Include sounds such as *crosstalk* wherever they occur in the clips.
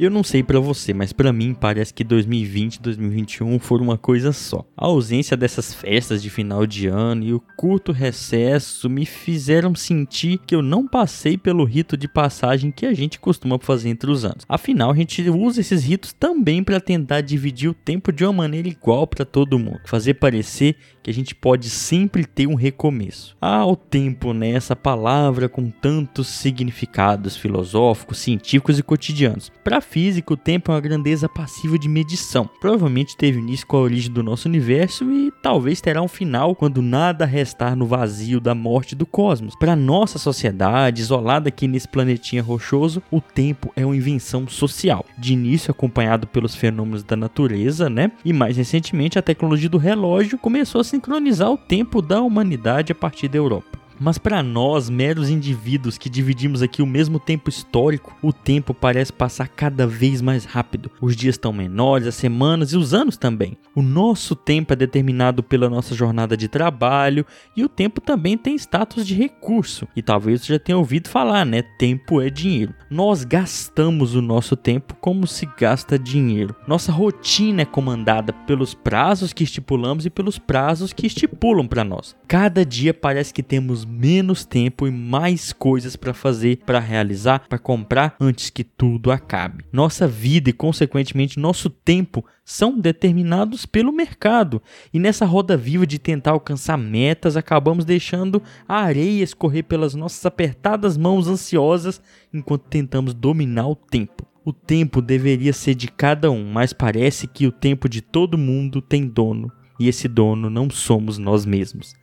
Eu não sei para você, mas para mim parece que 2020 e 2021 foram uma coisa só. A ausência dessas festas de final de ano e o curto recesso me fizeram sentir que eu não passei pelo rito de passagem que a gente costuma fazer entre os anos. Afinal, a gente usa esses ritos também para tentar dividir o tempo de uma maneira igual para todo mundo, fazer parecer que a gente pode sempre ter um recomeço. Ah, o tempo, né? Essa palavra com tantos significados filosóficos, científicos e cotidianos. Para física, o tempo é uma grandeza passível de medição. Provavelmente teve início com a origem do nosso universo e talvez terá um final quando nada restar no vazio da morte do cosmos. Para nossa sociedade, isolada aqui nesse planetinha rochoso, o tempo é uma invenção social. De início acompanhado pelos fenômenos da natureza, né? E mais recentemente a tecnologia do relógio começou a sincronizar o tempo da humanidade a partir da Europa. Mas para nós, meros indivíduos que dividimos aqui o mesmo tempo histórico, o tempo parece passar cada vez mais rápido. Os dias estão menores, as semanas e os anos também. O nosso tempo é determinado pela nossa jornada de trabalho e o tempo também tem status de recurso. E talvez você já tenha ouvido falar, né? Tempo é dinheiro. Nós gastamos o nosso tempo como se gasta dinheiro. Nossa rotina é comandada pelos prazos que estipulamos e pelos prazos que estipulam para nós. Cada dia parece que temos menos tempo e mais coisas para fazer, para realizar, para comprar antes que tudo acabe. Nossa vida e, consequentemente, nosso tempo são determinados pelo mercado. E nessa roda viva de tentar alcançar metas, acabamos deixando a areia escorrer pelas nossas apertadas mãos ansiosas enquanto tentamos dominar o tempo. O tempo deveria ser de cada um, mas parece que o tempo de todo mundo tem dono e esse dono não somos nós mesmos.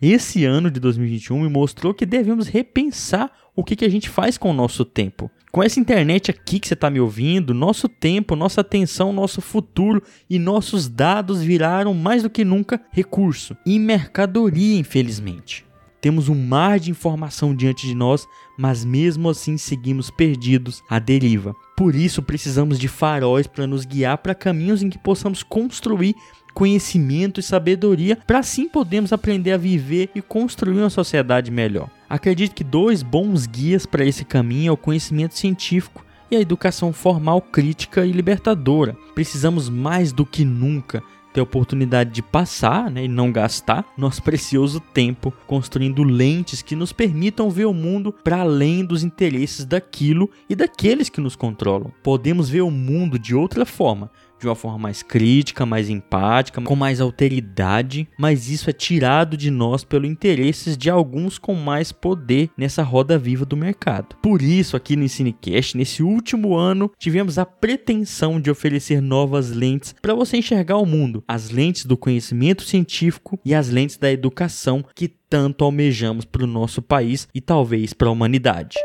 Esse ano de 2021 me mostrou que devemos repensar o que, que a gente faz com o nosso tempo. Com essa internet aqui que você está me ouvindo, nosso tempo, nossa atenção, nosso futuro e nossos dados viraram mais do que nunca recurso e mercadoria, infelizmente. Temos um mar de informação diante de nós, mas mesmo assim seguimos perdidos à deriva. Por isso precisamos de faróis para nos guiar para caminhos em que possamos construir conhecimento e sabedoria para assim podermos aprender a viver e construir uma sociedade melhor. Acredito que dois bons guias para esse caminho é o conhecimento científico e a educação formal crítica e libertadora. Precisamos mais do que nunca ter a oportunidade de passar né, e não gastar nosso precioso tempo construindo lentes que nos permitam ver o mundo para além dos interesses daquilo e daqueles que nos controlam. Podemos ver o mundo de outra forma, de uma forma mais crítica, mais empática, com mais alteridade, mas isso é tirado de nós pelo interesses de alguns com mais poder nessa roda viva do mercado. Por isso, aqui no Ensinecast, nesse último ano, tivemos a pretensão de oferecer novas lentes para você enxergar o mundo, as lentes do conhecimento científico e as lentes da educação que tanto almejamos para o nosso país e talvez para a humanidade.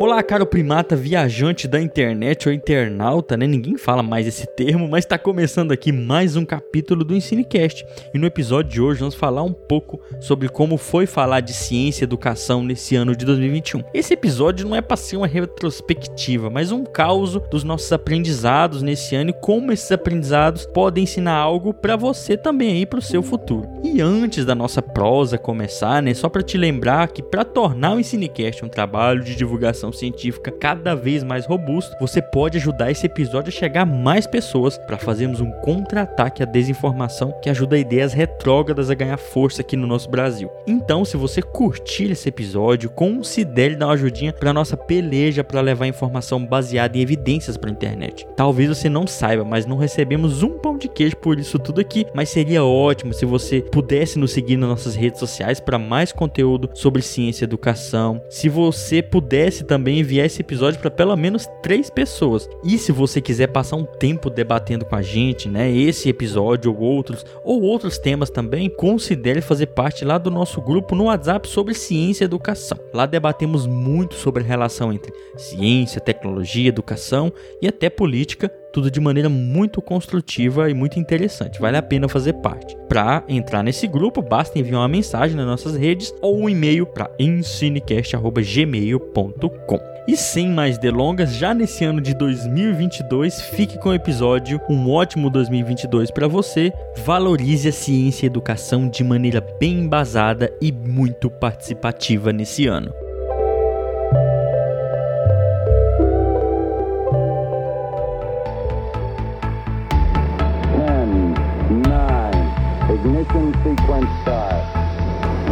Olá, caro primata viajante da internet ou internauta, né? Ninguém fala mais esse termo, mas está começando aqui mais um capítulo do Ensinecast. E no episódio de hoje vamos falar um pouco sobre como foi falar de ciência e educação nesse ano de 2021. Esse episódio não é para ser uma retrospectiva, mas um caos dos nossos aprendizados nesse ano e como esses aprendizados podem ensinar algo para você também aí para o seu futuro. E antes da nossa prosa começar, né, só para te lembrar que para tornar o Ensinecast um trabalho de divulgação científica cada vez mais robusto, você pode ajudar esse episódio a chegar a mais pessoas para fazermos um contra-ataque à desinformação que ajuda ideias retrógradas a ganhar força aqui no nosso Brasil. Então, se você curtir esse episódio, considere dar uma ajudinha para nossa peleja para levar informação baseada em evidências para a internet. Talvez você não saiba, mas não recebemos um pão de queijo por isso tudo aqui, mas seria ótimo se você pudesse nos seguir nas nossas redes sociais para mais conteúdo sobre ciência e educação. Se você pudesse também também enviar esse episódio para pelo menos três pessoas. E se você quiser passar um tempo debatendo com a gente, né, esse episódio ou outros, ou outros temas também, considere fazer parte lá do nosso grupo no WhatsApp sobre ciência e educação. Lá debatemos muito sobre a relação entre ciência, tecnologia, educação e até política tudo de maneira muito construtiva e muito interessante. Vale a pena fazer parte. Para entrar nesse grupo, basta enviar uma mensagem nas nossas redes ou um e-mail para ensinecast@gmail.com. E sem mais delongas, já nesse ano de 2022, fique com o episódio Um ótimo 2022 para você. Valorize a ciência e a educação de maneira bem embasada e muito participativa nesse ano.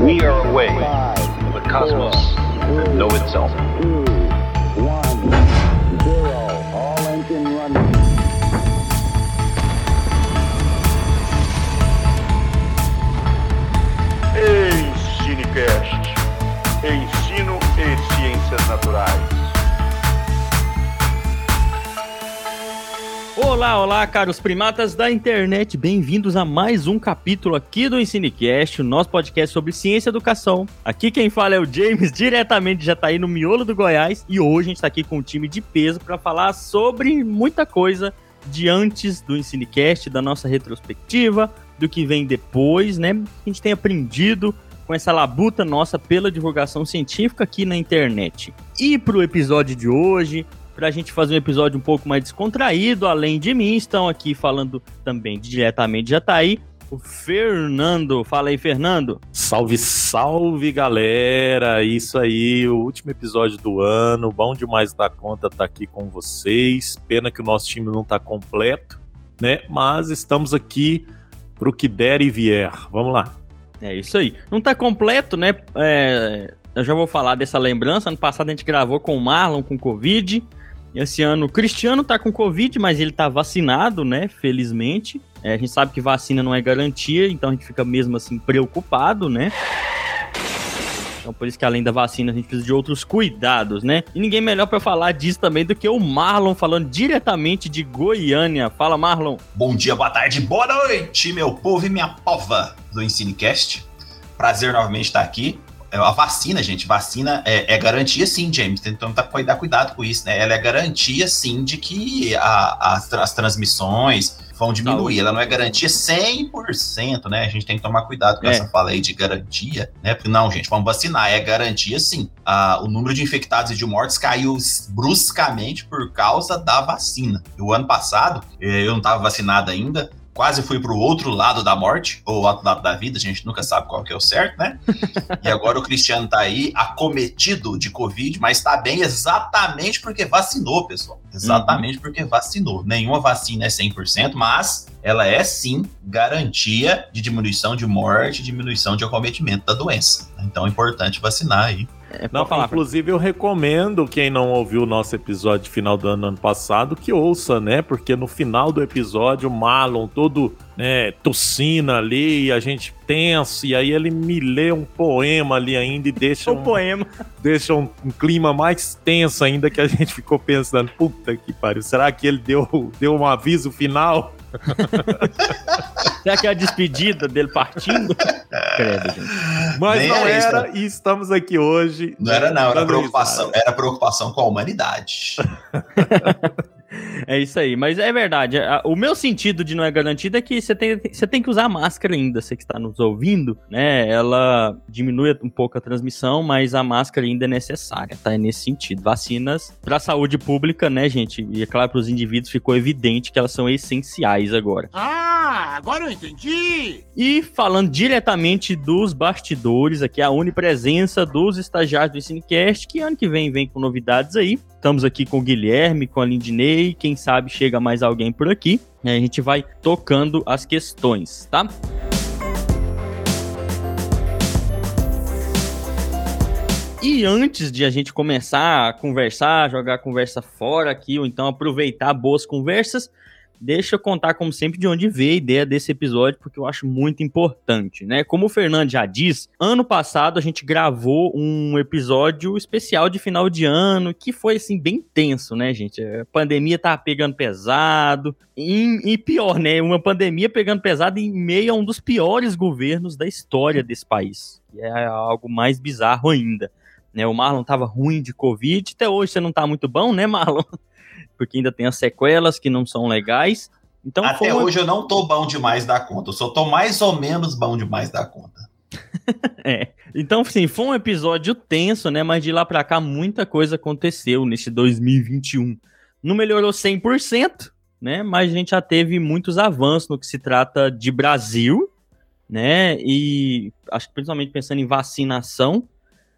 We are away from the cosmos that know itself. All running. Ensinecast. Ensino e ciências naturais. Olá, olá, caros primatas da internet, bem-vindos a mais um capítulo aqui do Ensinecast, o nosso podcast sobre ciência e educação. Aqui quem fala é o James, diretamente já tá aí no miolo do Goiás, e hoje a gente tá aqui com um time de peso para falar sobre muita coisa de antes do Ensinecast, da nossa retrospectiva, do que vem depois, né? A gente tem aprendido com essa labuta nossa pela divulgação científica aqui na internet. E pro episódio de hoje, para a gente fazer um episódio um pouco mais descontraído, além de mim, estão aqui falando também diretamente já tá aí o Fernando. Fala aí, Fernando. Salve, salve, galera! Isso aí, o último episódio do ano. Bom demais da conta estar tá aqui com vocês. Pena que o nosso time não está completo, né? Mas estamos aqui pro que der e vier. Vamos lá. É isso aí. Não está completo, né? É, eu já vou falar dessa lembrança. Ano passado a gente gravou com o Marlon com Covid. Esse ano o Cristiano tá com Covid, mas ele tá vacinado, né? Felizmente. É, a gente sabe que vacina não é garantia, então a gente fica mesmo assim preocupado, né? Então por isso que além da vacina a gente precisa de outros cuidados, né? E ninguém melhor para falar disso também do que o Marlon falando diretamente de Goiânia. Fala, Marlon. Bom dia, boa tarde, boa noite, meu povo e minha pova do Ensinecast. Prazer novamente estar aqui. É, a vacina, gente, vacina é, é garantia sim, James. Então tá cuidar cuidado com isso, né? Ela é garantia sim de que a, as, as transmissões vão diminuir. Ela não é garantia 100%, né? A gente tem que tomar cuidado com é. essa fala aí de garantia, né? Porque não, gente, vamos vacinar. É garantia sim. Ah, o número de infectados e de mortes caiu bruscamente por causa da vacina. O ano passado, eh, eu não estava vacinado ainda, quase fui para o outro lado da morte, ou outro lado da vida, a gente nunca sabe qual que é o certo, né? *laughs* e agora o Cristiano tá aí acometido de Covid, mas está bem exatamente porque vacinou, pessoal. Exatamente uhum. porque vacinou. Nenhuma vacina é 100%, mas ela é sim garantia de diminuição de morte, diminuição de acometimento da doença. Então é importante vacinar aí. É, não, falar, inclusive, eu recomendo quem não ouviu o nosso episódio de final do ano, ano passado que ouça, né? Porque no final do episódio, o Marlon todo né, tossindo ali, e a gente tenso, e aí ele me lê um poema ali ainda e deixa um, um poema. Deixa um, um, clima mais tenso ainda que a gente ficou pensando, puta que pariu, será que ele deu, deu um aviso final? *laughs* Será que é a despedida dele partindo? Credo, gente. Mas Nem não era, e estamos aqui hoje. Não era, não, era preocupação, era preocupação com a humanidade. *laughs* É isso aí, mas é verdade. O meu sentido de não é garantido é que você tem, você tem que usar máscara ainda, você que está nos ouvindo, né? Ela diminui um pouco a transmissão, mas a máscara ainda é necessária, tá? É nesse sentido. Vacinas para a saúde pública, né, gente? E é claro, para os indivíduos ficou evidente que elas são essenciais agora. Ah, agora eu entendi! E falando diretamente dos bastidores, aqui a unipresença dos estagiários do Cinecast, que ano que vem vem com novidades aí. Estamos aqui com o Guilherme, com a Lindney, quem sabe chega mais alguém por aqui. A gente vai tocando as questões, tá? E antes de a gente começar a conversar, jogar a conversa fora aqui, ou então aproveitar boas conversas, Deixa eu contar, como sempre, de onde veio a ideia desse episódio, porque eu acho muito importante, né? Como o Fernando já diz, ano passado a gente gravou um episódio especial de final de ano, que foi, assim, bem tenso, né, gente? A pandemia tava pegando pesado, e, e pior, né? Uma pandemia pegando pesado em meio a um dos piores governos da história desse país. É algo mais bizarro ainda. Né, o Marlon tava ruim de Covid, até hoje você não tá muito bom, né, *laughs* Marlon? Porque ainda tem as sequelas que não são legais. Então, Até hoje eu não tô bom demais da conta, eu só tô mais ou menos bom demais da conta. *laughs* é. Então, sim, foi um episódio tenso, né? Mas de lá pra cá muita coisa aconteceu nesse 2021. Não melhorou 100%, né? Mas a gente já teve muitos avanços no que se trata de Brasil, né? E acho que principalmente pensando em vacinação,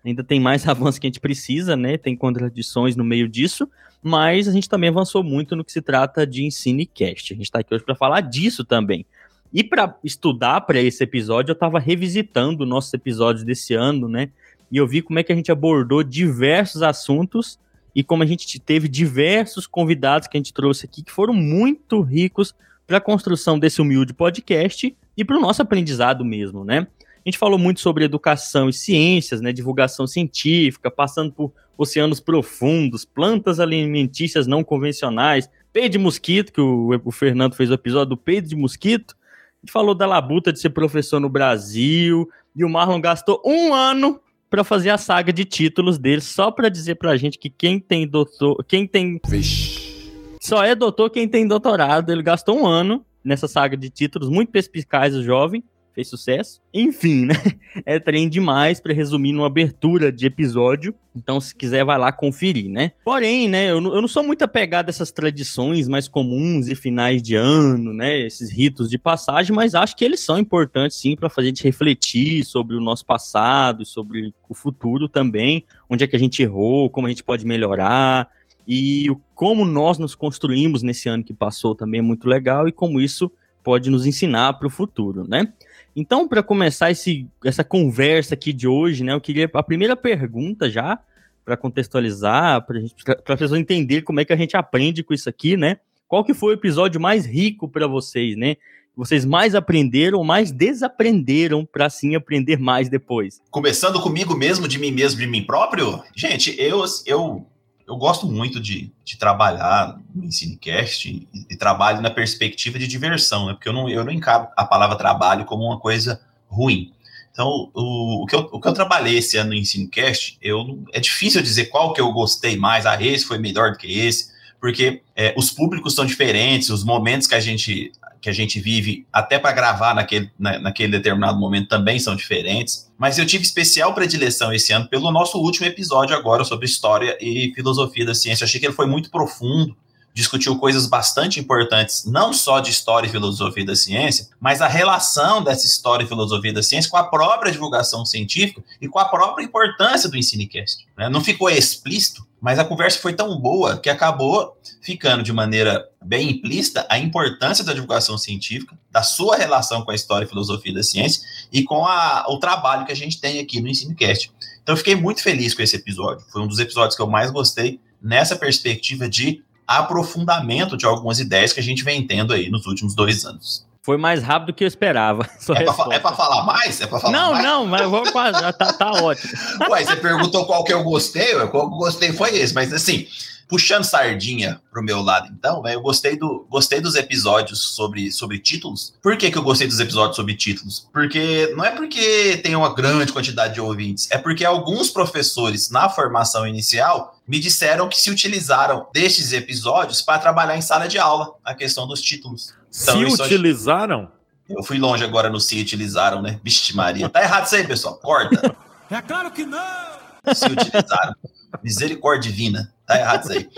ainda tem mais *laughs* avanço que a gente precisa, né? Tem contradições no meio disso, mas a gente também avançou muito no que se trata de ensino e cast. A gente está aqui hoje para falar disso também. E para estudar para esse episódio, eu estava revisitando nossos episódios desse ano, né? E eu vi como é que a gente abordou diversos assuntos e como a gente teve diversos convidados que a gente trouxe aqui que foram muito ricos para a construção desse humilde podcast e para o nosso aprendizado mesmo, né? A gente falou muito sobre educação e ciências, né, divulgação científica, passando por oceanos profundos, plantas alimentícias não convencionais, peido de mosquito, que o, o Fernando fez o episódio do peido de mosquito. A gente falou da labuta de ser professor no Brasil, e o Marlon gastou um ano para fazer a saga de títulos dele, só para dizer pra gente que quem tem doutor, quem tem Vixe. só é doutor quem tem doutorado. Ele gastou um ano nessa saga de títulos, muito perspicaz o jovem, fez sucesso. Enfim, né? *laughs* É trem demais para resumir numa abertura de episódio. Então, se quiser, vai lá conferir, né? Porém, né, eu eu não sou muito apegado a essas tradições mais comuns e finais de ano, né? Esses ritos de passagem, mas acho que eles são importantes, sim, para fazer a gente refletir sobre o nosso passado, sobre o futuro também, onde é que a gente errou, como a gente pode melhorar. E como nós nos construímos nesse ano que passou também é muito legal e como isso pode nos ensinar para o futuro, né? Então, para começar esse, essa conversa aqui de hoje, né, eu queria a primeira pergunta já, para contextualizar, para as pessoas entenderem como é que a gente aprende com isso aqui, né? Qual que foi o episódio mais rico para vocês, né? Vocês mais aprenderam, mais desaprenderam para assim aprender mais depois. Começando comigo mesmo, de mim mesmo, de mim próprio. Gente, eu, eu, eu gosto muito de, de trabalhar no EnsineCast e, e trabalho na perspectiva de diversão, né? Porque eu não, eu não encaro a palavra trabalho como uma coisa ruim. Então, o, o, que eu, o que eu trabalhei esse ano no EnsineCast, eu, é difícil dizer qual que eu gostei mais, ah, esse foi melhor do que esse, porque é, os públicos são diferentes, os momentos que a gente, que a gente vive, até para gravar naquele, na- naquele determinado momento, também são diferentes. Mas eu tive especial predileção esse ano pelo nosso último episódio agora sobre história e filosofia da ciência. Achei que ele foi muito profundo, discutiu coisas bastante importantes, não só de história e filosofia da ciência, mas a relação dessa história e filosofia da ciência com a própria divulgação científica e com a própria importância do EnsineCast. né? Não ficou explícito, mas a conversa foi tão boa que acabou ficando de maneira bem implícita a importância da divulgação científica, da sua relação com a história e filosofia da ciência e com a- o trabalho que a gente tem aqui no EnsineCast. Então eu fiquei muito feliz com esse episódio. Foi um dos episódios que eu mais gostei nessa perspectiva de aprofundamento de algumas ideias que a gente vem tendo aí nos últimos dois anos. Foi mais rápido do que eu esperava. *laughs* É pra, é pra falar mais? É pra falar Não, mais? não, mas vou quase. Tá, tá ótimo. Ué, você perguntou qual que eu gostei, qual que eu gostei foi esse, mas assim, puxando sardinha pro meu lado, então, né, eu gostei, do, gostei dos episódios sobre, sobre títulos. Por que, que eu gostei dos episódios sobre títulos? Porque não é porque tem uma grande quantidade de ouvintes, é porque alguns professores na formação inicial me disseram que se utilizaram destes episódios para trabalhar em sala de aula a questão dos títulos. Então, Se utilizaram, Eu fui longe agora no se utilizaram, né? Vixe Maria. Tá errado isso aí, pessoal. Corta. É claro que não! se utilizaram. Misericórdia divina. Tá errado isso aí.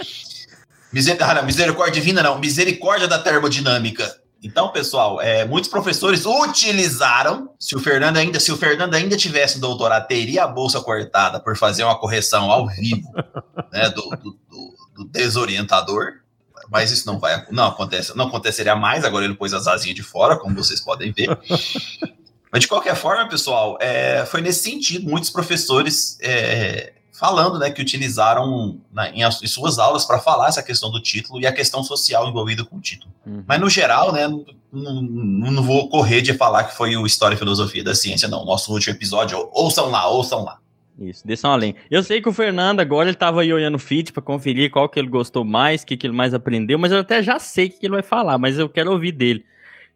Miser... Ah, misericórdia divina não. Misericórdia da termodinâmica. Então, pessoal, é, muitos professores utilizaram. Se o Fernando ainda, se o Fernando ainda tivesse doutorado, teria a bolsa cortada por fazer uma correção ao vivo, né, do, do- do- do desorientador. Mas isso não vai, não acontece, não aconteceria mais. Agora ele pôs as asinhas de fora, como vocês podem ver. Mas de qualquer forma, pessoal, é, foi nesse sentido. Muitos professores é, falando, né, que utilizaram na- em, as- em suas aulas para falar essa questão do título e a questão social envolvida com o título. Mas no geral, né, não, não- vou correr de falar que foi o História e Filosofia da Ciência, não. Nosso último episódio, ouçam lá, ouçam lá. Isso, desçam além. Eu sei que o Fernando agora ele tava aí olhando o feed pra conferir qual que ele gostou mais, o que, que ele mais aprendeu, mas eu até já sei o que ele vai falar, mas eu quero ouvir dele.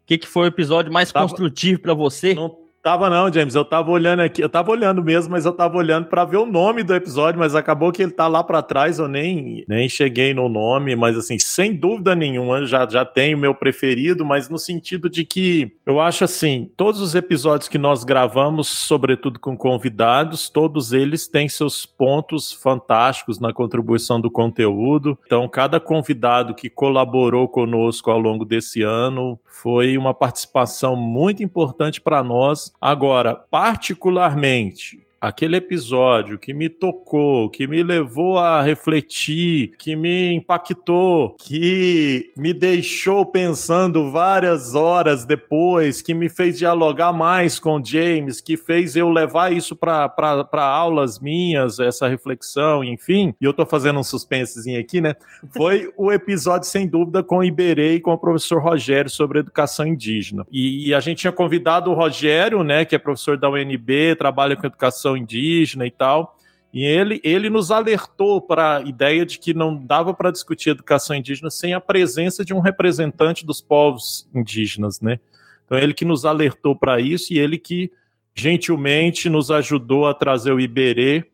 O que, que foi o episódio mais Tava- construtivo pra você? não tava não, James. Eu tava olhando aqui, eu tava olhando mesmo, mas eu tava olhando pra ver o nome do episódio, mas acabou que ele tá lá pra trás, eu nem, nem cheguei no nome, mas assim, sem dúvida nenhuma, já, já tenho o meu preferido, mas no sentido de que eu acho assim, todos os episódios que nós gravamos, sobretudo com convidados, todos eles têm seus pontos fantásticos na contribuição do conteúdo. Então, cada convidado que colaborou conosco ao longo desse ano foi uma participação muito importante para nós. Agora, particularmente, aquele episódio que me tocou, que me levou a refletir, que me impactou, que me deixou pensando várias horas depois, que me fez dialogar mais com o James, que fez eu levar isso para aulas minhas, essa reflexão, enfim. E eu tô fazendo um suspensezinho aqui, né? Foi *laughs* o episódio, sem dúvida, com o Iberê e com o professor Rogério sobre educação indígena. E, e a gente tinha convidado o Rogério, né, que é professor da UNB, trabalha com educação indígena e tal. E ele, ele nos alertou para a ideia de que não dava para discutir educação indígena sem a presença de um representante dos povos indígenas, né? Então ele que nos alertou para isso e ele que gentilmente nos ajudou a trazer o Iberê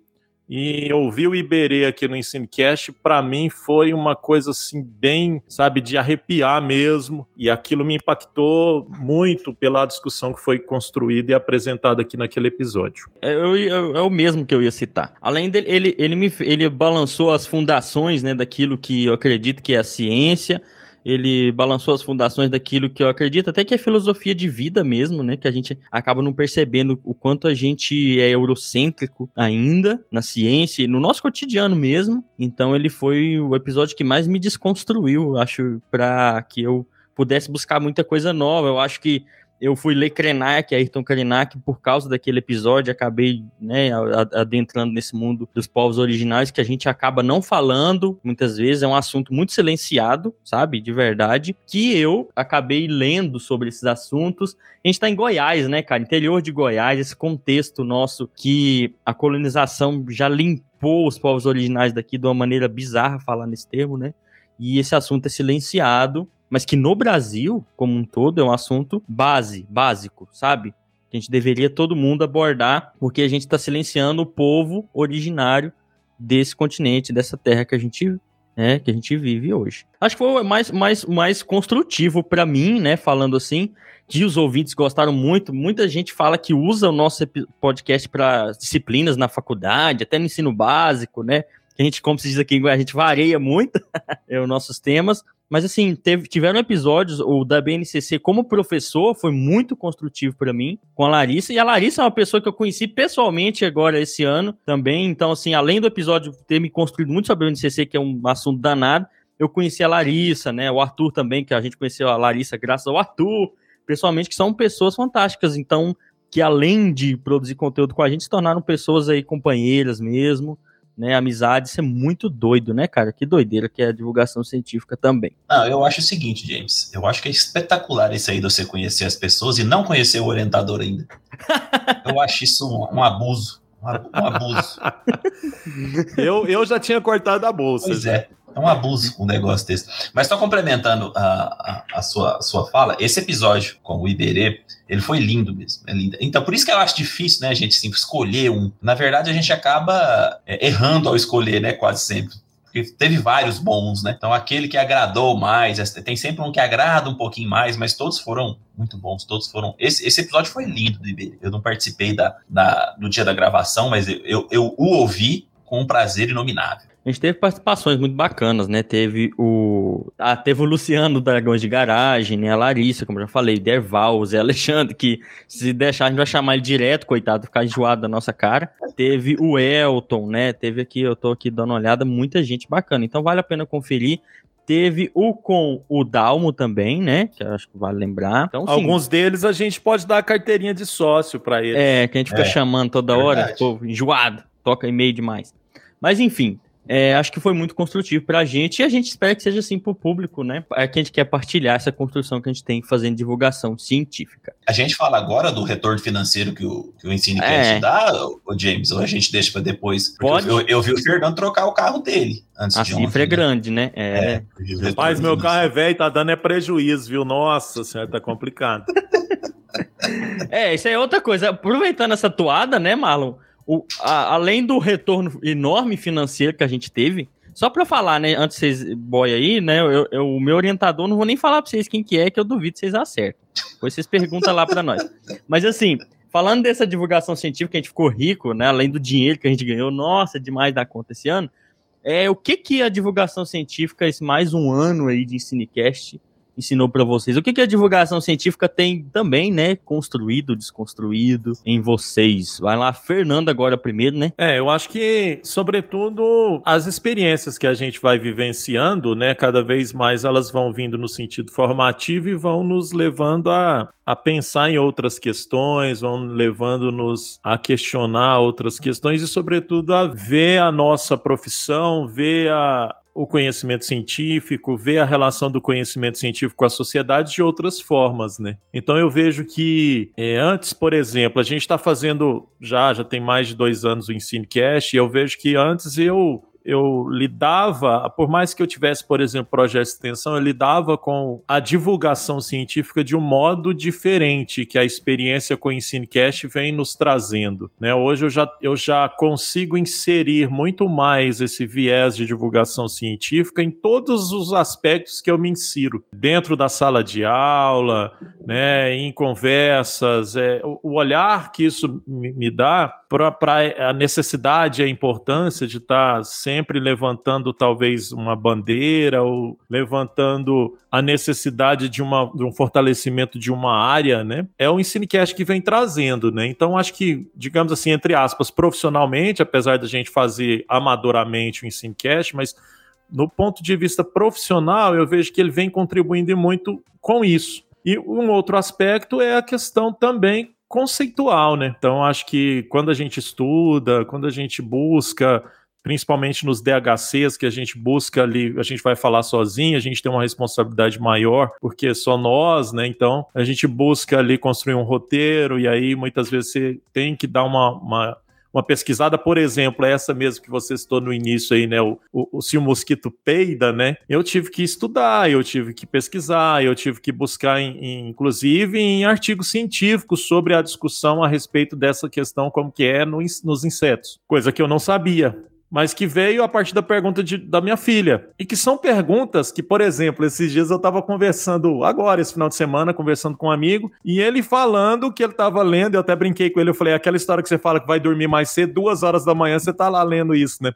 e ouvir o Iberê aqui no Ensinecast, para mim foi uma coisa assim, bem, sabe, de arrepiar mesmo. E aquilo me impactou muito pela discussão que foi construída e apresentada aqui naquele episódio. É, eu, eu, é o mesmo que eu ia citar. Além dele, ele, ele, me, ele balançou as fundações né, daquilo que eu acredito que é a ciência ele balançou as fundações daquilo que eu acredito, até que é filosofia de vida mesmo, né? Que a gente acaba não percebendo o quanto a gente é eurocêntrico ainda na ciência e no nosso cotidiano mesmo. Então ele foi o episódio que mais me desconstruiu, acho, para que eu pudesse buscar muita coisa nova. Eu acho que eu fui ler Krenak, Ayrton Krenak, por causa daquele episódio, acabei né, adentrando nesse mundo dos povos originais que a gente acaba não falando, muitas vezes, é um assunto muito silenciado, sabe, de verdade, que eu acabei lendo sobre esses assuntos. A gente está em Goiás, né, cara, interior de Goiás, esse contexto nosso que a colonização já limpou os povos originais daqui de uma maneira bizarra falar nesse termo, né, e esse assunto é silenciado mas que no Brasil, como um todo, é um assunto base, básico, sabe? Que a gente deveria todo mundo abordar, porque a gente está silenciando o povo originário desse continente, dessa terra que a gente né, que a gente vive hoje. Acho que foi mais, mais, mais construtivo para mim, né, falando assim, que os ouvintes gostaram muito. Muita gente fala que usa o nosso podcast para disciplinas na faculdade, até no ensino básico, né? A gente, como se diz aqui, a gente vareia muito *laughs* os nossos temas, mas assim, teve, tiveram episódios, o da BNCC como professor foi muito construtivo para mim, com a Larissa. E a Larissa é uma pessoa que eu conheci pessoalmente agora esse ano também. Então, assim, além do episódio ter me construído muito sobre a BNCC, que é um assunto danado, eu conheci a Larissa, né? O Arthur também, que a gente conheceu a Larissa graças ao Arthur, pessoalmente, que são pessoas fantásticas. Então, que além de produzir conteúdo com a gente, se tornaram pessoas aí companheiras mesmo né, amizade, isso é muito doido, né, cara? Que doideira que é a divulgação científica também. Não, eu acho o seguinte, James, eu acho que é espetacular isso aí de você conhecer as pessoas e não conhecer o orientador ainda. *laughs* eu acho isso um, um abuso. Um, abuso. eu, eu já tinha cortado a bolsa. Pois é. É um abuso um negócio desse. Mas só complementando a, a, a, sua, a sua fala, esse episódio com o Iberê, ele foi lindo mesmo. É lindo. Então, por isso que eu acho difícil, né, a gente assim, escolher um. Na verdade, a gente acaba é, errando ao escolher, né, quase sempre. Porque teve vários bons, né? Então, aquele que agradou mais, tem sempre um que agrada um pouquinho mais, mas todos foram muito bons, todos foram. Esse, esse episódio foi lindo do Iberê. Eu não participei da, da, do dia da gravação, mas eu, eu, eu o ouvi com um prazer inominável. A gente teve participações muito bacanas, né? Teve o. Ah, teve o Luciano do Dragões de Garagem, né? A Larissa, como eu já falei, Derval, o Zé Alexandre, que se deixar a gente vai chamar ele direto, coitado, ficar enjoado da nossa cara. Teve o Elton, né? Teve aqui, eu tô aqui dando uma olhada, muita gente bacana. Então vale a pena conferir. Teve o com o Dalmo também, né? Que eu acho que vale lembrar. Então, sim, Alguns deles a gente pode dar a carteirinha de sócio para eles. É, que a gente fica é, chamando toda hora, pô, enjoado, toca e-mail demais. Mas enfim, é, acho que foi muito construtivo para a gente e a gente espera que seja assim para o público, né? É que a gente quer partilhar essa construção que a gente tem fazendo divulgação científica. A gente fala agora do retorno financeiro que o, que o EnsineCast é. dá, o James, ou a gente deixa para depois? Pode. Eu, eu, vi o Fernando trocar o carro dele antes a de ontem. A cifra é né? grande, né? É. é Mas meu carro é velho, tá dando é prejuízo, viu? Nossa senhora, tá complicado. *laughs* é, isso é outra coisa. Aproveitando essa toada, né, Marlon? O, a, além do retorno enorme financeiro que a gente teve, só para falar, né, antes vocês, boy aí, né, eu, eu, o meu orientador, não vou nem falar para vocês quem que é, que eu duvido vocês acertam. Depois vocês perguntam lá para nós. Mas assim, falando dessa divulgação científica, a gente ficou rico, né, além do dinheiro que a gente ganhou, nossa, demais da conta esse ano, é o que que a divulgação científica, esse mais um ano aí de Ensinecast, ensinou para vocês? O que, que a divulgação científica tem também, né? Construído, desconstruído em vocês? Vai lá, Fernando agora primeiro, né? É, eu acho que, sobretudo, as experiências que a gente vai vivenciando, né? Cada vez mais elas vão vindo no sentido formativo e vão nos levando a, a pensar em outras questões, vão levando-nos a questionar outras questões e, sobretudo, a ver a nossa profissão, ver a, o conhecimento científico, ver a relação do conhecimento científico com a sociedade de outras formas, né? Então eu vejo que é, antes, por exemplo, a gente está fazendo já já tem mais de dois anos o Ensinecast e eu vejo que antes eu eu lidava, por mais que eu tivesse, por exemplo, projeto de extensão, eu lidava com a divulgação científica de um modo diferente que a experiência com o EnsineCast vem nos trazendo. Né? Hoje eu já, eu já consigo inserir muito mais esse viés de divulgação científica em todos os aspectos que eu me insiro. Dentro da sala de aula, né, em conversas, é, o olhar que isso me dá para a necessidade, a importância de estar tá sempre levantando talvez uma bandeira ou levantando a necessidade de, uma, de um fortalecimento de uma área, né? É o Ensinecast que vem trazendo, né? Então acho que, digamos assim, entre aspas, profissionalmente, apesar da gente fazer amadoramente o Ensinecast, mas no ponto de vista profissional, eu vejo que ele vem contribuindo muito com isso. E um outro aspecto é a questão também conceitual, né? Então acho que quando a gente estuda, quando a gente busca principalmente nos DHCs que a gente busca ali, a gente vai falar sozinho, a gente tem uma responsabilidade maior, porque é só nós, né? Então, a gente busca ali construir um roteiro, e aí muitas vezes você tem que dar uma, uma uma pesquisada, por exemplo, essa mesmo que você citou no início aí, né? O, o, o, se o mosquito peida, né? Eu tive que estudar, eu tive que pesquisar, eu tive que buscar, em, em, inclusive, em artigos científicos sobre a discussão a respeito dessa questão, como que é no, nos insetos. Coisa que eu não sabia mas que veio a partir da pergunta de, da minha filha. E que são perguntas que, por exemplo, esses dias eu estava conversando, agora, esse final de semana, conversando com um amigo, e ele falando que ele estava lendo, eu até brinquei com ele, eu falei, aquela história que você fala que vai dormir mais cedo, duas horas da manhã, você está lá lendo isso, né?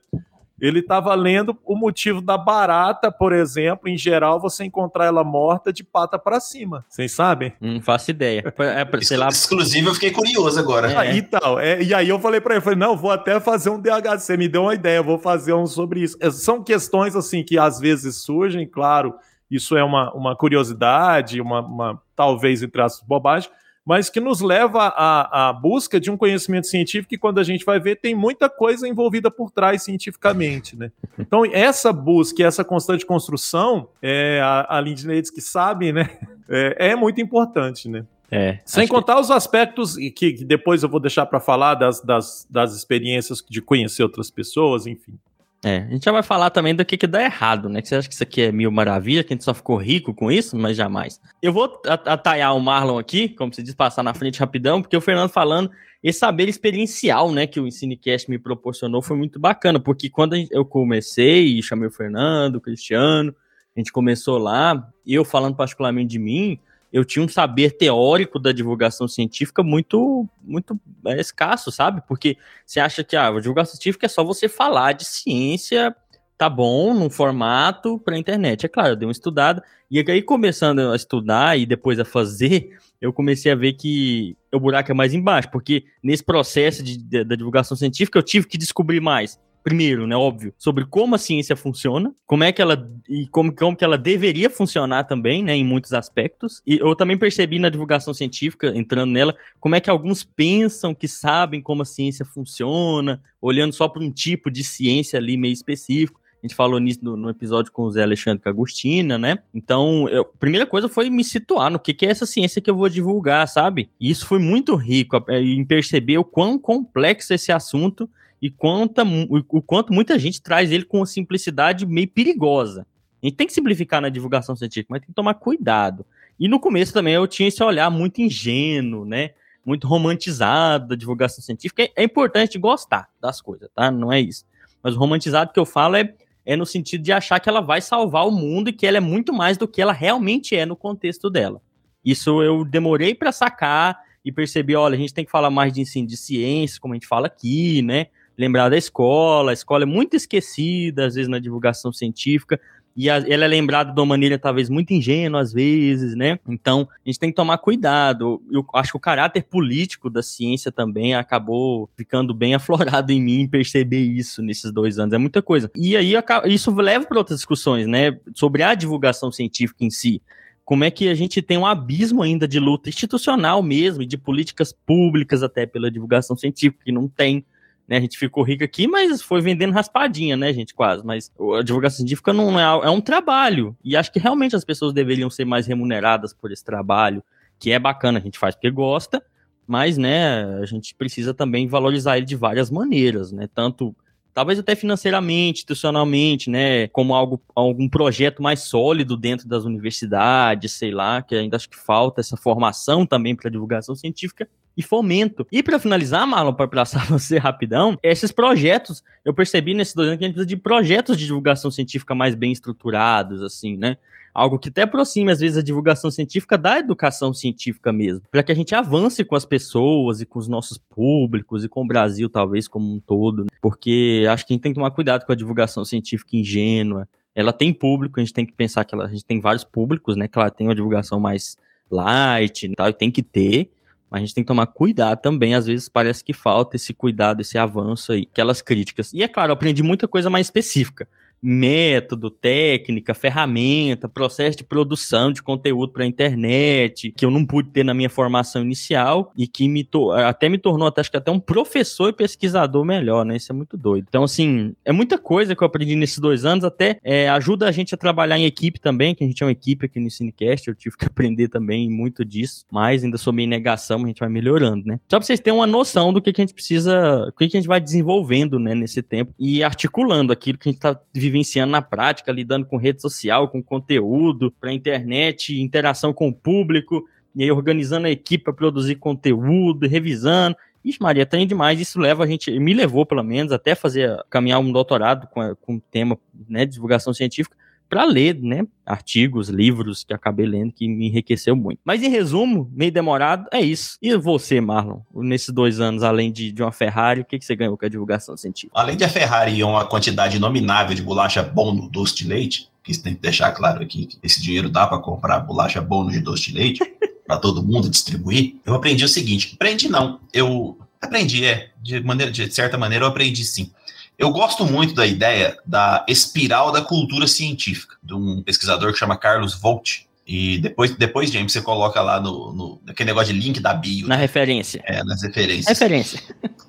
Ele estava lendo o motivo da barata, por exemplo, em geral, você encontrar ela morta de pata para cima. Vocês sabem? Não faço ideia. É, sei lá... Exclusivo, eu fiquei curioso agora. É. Aí, então, é, e aí eu falei para ele, falei, não, vou até fazer um DHC, me deu uma ideia, vou fazer um sobre isso. É, são questões, assim, que às vezes surgem, claro, isso é uma, uma curiosidade, uma, uma talvez, entre as bobagem, mas que nos leva à, à, busca de um conhecimento científico que, quando a gente vai ver, tem muita coisa envolvida por trás cientificamente. Né? Então, essa busca e essa constante construção, é, a, a Lindsay que sabe, né, é, é muito importante. Né? É, Sem contar que... os aspectos que, que, depois eu vou deixar para falar das, das, das experiências de conhecer outras pessoas, enfim. É, a gente já vai falar também do que, que dá errado, né? Que você acha que isso aqui é mil maravilha, que a gente só ficou rico com isso, mas jamais. Eu vou ataiar o Marlon aqui, como se diz, passar na frente rapidão, porque o Fernando falando, esse saber experiencial, né, que o Ensinecast me proporcionou foi muito bacana, porque quando eu comecei, chamei o Fernando, o Cristiano, a gente começou lá, eu falando particularmente de mim, eu tinha um saber teórico da divulgação científica muito, muito é, escasso, sabe? Porque você acha que ah, a divulgação científica é só você falar de ciência, tá bom, num formato para internet. É claro, eu dei uma estudada, e aí começando a estudar e depois a fazer, eu comecei a ver que o buraco é mais embaixo, porque nesse processo de, de, da divulgação científica eu tive que descobrir mais primeiro, né, óbvio, sobre como a ciência funciona, como é que ela e como, como que ela deveria funcionar também, né, em muitos aspectos. E eu também percebi na divulgação científica, entrando nela, como é que alguns pensam que sabem como a ciência funciona, olhando só para um tipo de ciência ali meio específico. A gente falou nisso no, no, episódio com o Zé Alexandre Cagostina, né? Então, eu, a primeira coisa foi me situar no que, que é essa ciência que eu vou divulgar, sabe? E isso foi muito rico é, em perceber o quão complexo esse assunto e quanta, o quanto muita gente traz ele com uma simplicidade meio perigosa. A gente tem que simplificar na divulgação científica, mas tem que tomar cuidado. E no começo também eu tinha esse olhar muito ingênuo, né? Muito romantizado da divulgação científica. É, é importante gostar das coisas, tá? Não é isso. Mas o romantizado que eu falo é, é no sentido de achar que ela vai salvar o mundo e que ela é muito mais do que ela realmente é no contexto dela. Isso eu demorei para sacar e perceber, olha, a gente tem que falar mais de ensino de ciência, como a gente fala aqui, né? Lembrar da escola. A escola é muito esquecida, às vezes, na divulgação científica. e a, ela é lembrada de uma maneira talvez muito ingênua às vezes, né? Então, a gente tem que tomar cuidado. Eu acho que o caráter político da ciência também acabou ficando bem *laughs* aflorado em mim perceber isso nesses dois anos. É muita coisa. E aí isso leva para outras discussões, né? Sobre a divulgação científica em si como é que a gente tem um abismo ainda de luta institucional mesmo, e de políticas públicas até pela divulgação científica, que não tem. Né, a gente ficou rico aqui, mas foi vendendo raspadinha, né, gente, quase. Mas a divulgação científica não é, é um trabalho. E acho que realmente as pessoas deveriam ser mais remuneradas por esse trabalho, que é bacana, a gente faz porque gosta, mas, né, a gente precisa também valorizar ele de várias maneiras, né, tanto talvez até financeiramente, institucionalmente, né, como algo, algum projeto mais sólido dentro das universidades, sei lá, que ainda acho que falta essa formação também para divulgação científica e fomento. E para finalizar, Marlon, para passar *laughs* você rapidão, esses projetos, eu percebi nesses dois anos que a gente precisa de projetos de divulgação científica mais bem estruturados, assim, né? algo que até aproxime, às vezes, a divulgação científica da educação científica mesmo, para que a gente avance com as pessoas e com os nossos públicos e com o Brasil, talvez, como um todo, né? porque acho que a gente tem que tomar cuidado com a divulgação científica ingênua. Ela tem público, a gente tem que pensar que ela, a gente tem vários públicos, né? Ela tem uma divulgação mais light e tal, e tem que ter, mas a gente tem que tomar cuidado também. Às vezes parece que falta esse cuidado, esse avanço aí, aquelas críticas. E é claro, eu aprendi muita coisa mais específica método, técnica, ferramenta, processo de produção de conteúdo para a internet, que eu não pude ter na minha formação inicial e que me até me tornou até, acho que até um professor e pesquisador melhor, né? Isso é muito doido. Então, assim, é muita coisa que eu aprendi nesses dois anos, até é, ajuda a gente a trabalhar em equipe também, que a gente é uma equipe aqui no Cinecast, eu tive que *laughs* aprender também muito disso, mas ainda sou meio negação, a gente vai melhorando, né? Só para vocês terem uma noção do que, que a gente precisa, o que, que a gente vai desenvolvendo, né, nesse tempo e articulando aquilo que a gente está vivendo vivenciando na prática, lidando com rede social, com conteúdo, para internet, interação com o público, e aí organizando a equipe para produzir conteúdo, revisando. Ixi, Maria, tem demais. Isso leva a gente, me levou pelo menos até fazer, caminhar um doutorado com, com tema, né, divulgação científica, para ler, né, artigos, livros que acabei lendo que me enriqueceu muito. Mas em resumo, meio demorado, é isso. E você, Marlon, nesses dois anos, além de, de uma Ferrari, o que, que você ganhou com a divulgação científica? Além de a Ferrari e uma quantidade nominável de bolacha bom no doce de leite, que isso tem que deixar claro aqui, que esse dinheiro dá para comprar bolacha bom de doce de leite, *laughs* para todo mundo distribuir, eu aprendi o seguinte, aprendi não, eu aprendi, é, de, maneira, de certa maneira eu aprendi sim. Eu gosto muito da ideia da espiral da cultura científica, de um pesquisador que chama Carlos Volt. E depois, depois James, você coloca lá no, no aquele negócio de link da bio. Na né? referência. É, nas referências. Referência.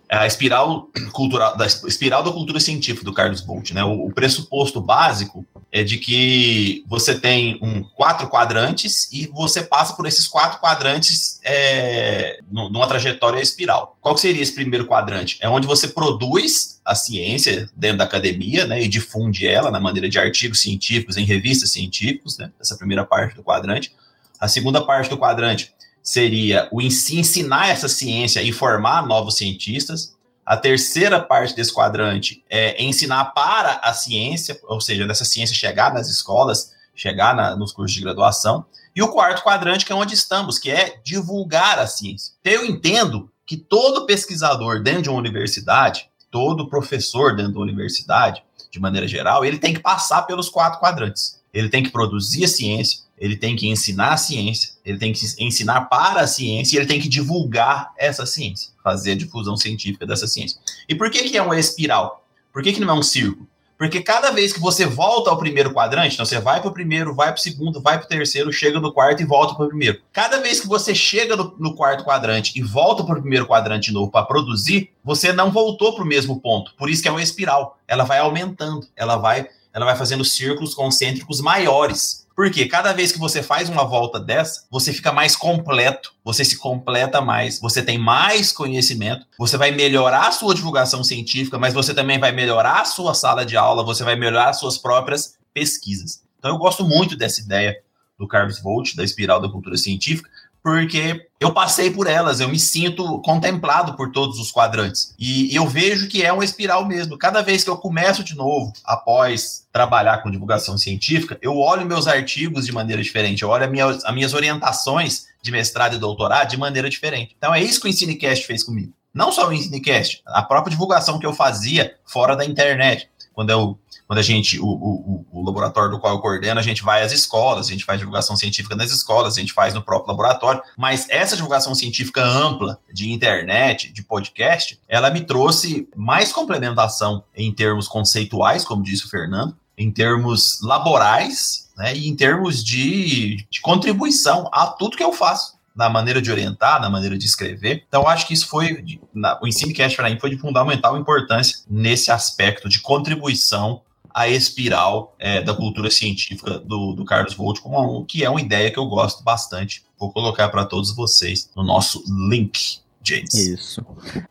É a espiral cultural, da espiral da cultura científica do Carlos Volt, né? O, o, pressuposto básico é de que você tem um quatro quadrantes e você passa por esses quatro quadrantes é, numa trajetória espiral. Qual seria esse primeiro quadrante? É onde você produz a ciência dentro da academia, né, e difunde ela na maneira de artigos científicos em revistas científicas, né? Essa primeira parte do quadrante. A segunda parte do quadrante seria o ensinar essa ciência e formar novos cientistas. A terceira parte desse quadrante é ensinar para a ciência, ou seja, dessa ciência chegar nas escolas, chegar na, nos cursos de graduação. E o quarto quadrante, que é onde estamos, que é divulgar a ciência. Eu entendo que todo pesquisador dentro de uma universidade, todo professor dentro da universidade, de maneira geral, ele tem que passar pelos quatro quadrantes. Ele tem que produzir a ciência, ele tem que ensinar a ciência, ele tem que ensinar para a ciência e ele tem que divulgar essa ciência, fazer a difusão científica dessa ciência. E por que, que é uma espiral? Por que, que não é um círculo? Porque cada vez que você volta ao primeiro quadrante, então você vai para o primeiro, vai para o segundo, vai para o terceiro, chega no quarto e volta para o primeiro. Cada vez que você chega no, no quarto quadrante e volta para o primeiro quadrante de novo para produzir, você não voltou para o mesmo ponto. Por isso que é uma espiral. Ela vai aumentando, ela vai, ela vai fazendo círculos concêntricos maiores. Porque cada vez que você faz uma volta dessa, você fica mais completo, você se completa mais, você tem mais conhecimento, você vai melhorar a sua divulgação científica, mas você também vai melhorar a sua sala de aula, você vai melhorar as suas próprias pesquisas. Então eu gosto muito dessa ideia do Carlos Volt, da espiral da cultura científica, porque eu passei por elas, eu me sinto contemplado por todos os quadrantes. E eu vejo que é uma espiral mesmo. Cada vez que eu começo de novo, após trabalhar com divulgação científica, eu olho meus artigos de maneira diferente, eu olho minha, as minhas orientações de mestrado e doutorado de maneira diferente. Então é isso que o Ensinecast fez comigo. Não só o Ensinecast, a própria divulgação que eu fazia fora da internet. Quando eu quando a gente, o, o, o, laboratório do qual eu coordeno, a gente vai às escolas, a gente faz divulgação científica nas escolas, a gente faz no próprio laboratório, mas essa divulgação científica ampla de internet, de podcast, ela me trouxe mais complementação em termos conceituais, como disse o Fernando, em termos laborais, né, e em termos de, de contribuição a tudo que eu faço na maneira de orientar, na maneira de escrever. Então, acho que isso foi, na, o EnsineCast para mim foi de fundamental importância nesse aspecto de contribuição à espiral é, da cultura científica do, do Carlos Volt, como, que é uma ideia que eu gosto bastante. Vou colocar para todos vocês no nosso link James. Isso.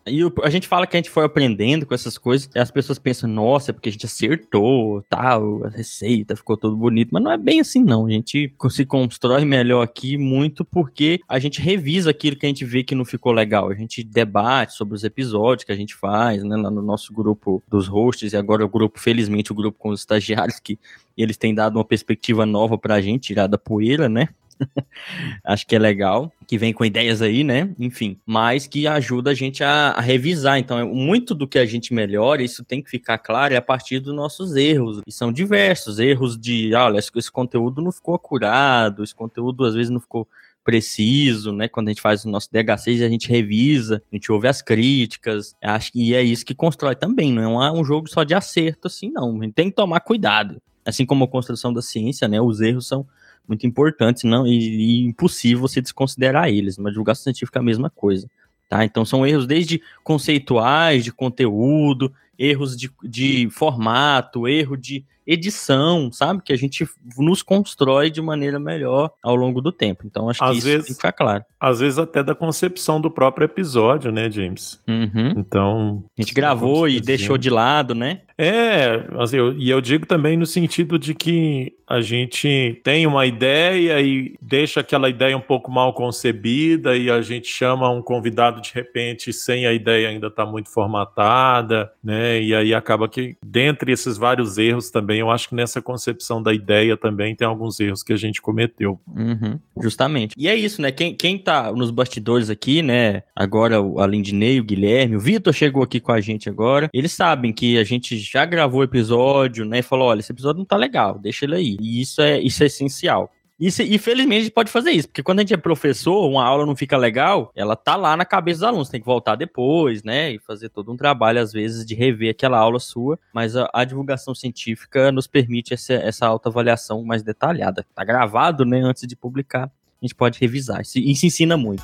E a gente fala que a gente foi aprendendo com essas coisas, e as pessoas pensam, nossa, é porque a gente acertou, tal, a receita ficou tudo bonito, mas não é bem assim não, a gente se constrói melhor aqui muito porque a gente revisa aquilo que a gente vê que não ficou legal, a gente debate sobre os episódios que a gente faz, né, lá no nosso grupo dos hosts, e agora o grupo, felizmente, o grupo com os estagiários que eles têm dado uma perspectiva nova pra gente, tirar da poeira, né? *laughs* Acho que é legal, que vem com ideias aí, né? Enfim, mas que ajuda a gente a, a, revisar. Então, muito do que a gente melhora, isso tem que ficar claro, é a partir dos nossos erros. E são diversos erros de, olha, esse, conteúdo não ficou acurado, esse conteúdo às vezes não ficou preciso, né? Quando a gente faz o nosso DH6, a gente revisa, a gente ouve as críticas. Acho que é isso que constrói também, não é um jogo só de acerto, assim, não. A gente tem que tomar cuidado. Assim como a construção da ciência, né? Os erros são muito importantes não, e, e impossível você desconsiderar eles. Uma divulgação científica é a mesma coisa. Tá? Então são erros desde conceituais, de conteúdo, erros de, de formato, erro de edição, sabe? Que a gente nos constrói de maneira melhor ao longo do tempo. Então acho que às isso vezes, tem que ficar claro. Às vezes até da concepção do próprio episódio, né, James? Uhum. Então. A gente gravou e deixou de lado, né? É, assim, eu, e eu digo também no sentido de que a gente tem uma ideia e deixa aquela ideia um pouco mal concebida e a gente chama um convidado de repente sem a ideia ainda estar tá muito formatada, né? E aí acaba que, dentre esses vários erros também, eu acho que nessa concepção da ideia também tem alguns erros que a gente cometeu. Uhum, justamente. E é isso, né? Quem, quem tá nos bastidores aqui, né? Agora o Lindinei, o Guilherme, o Vitor chegou aqui com a gente agora. Eles sabem que a gente já gravou o episódio, né? E falou: olha, esse episódio não tá legal, deixa ele aí. E isso é, isso é essencial. Isso, e felizmente a gente pode fazer isso, porque quando a gente é professor, uma aula não fica legal, ela tá lá na cabeça dos alunos, tem que voltar depois, né? E fazer todo um trabalho, às vezes, de rever aquela aula sua, mas a, a divulgação científica nos permite essa, essa autoavaliação mais detalhada. Tá gravado, né? Antes de publicar, a gente pode revisar. Isso, isso ensina muito.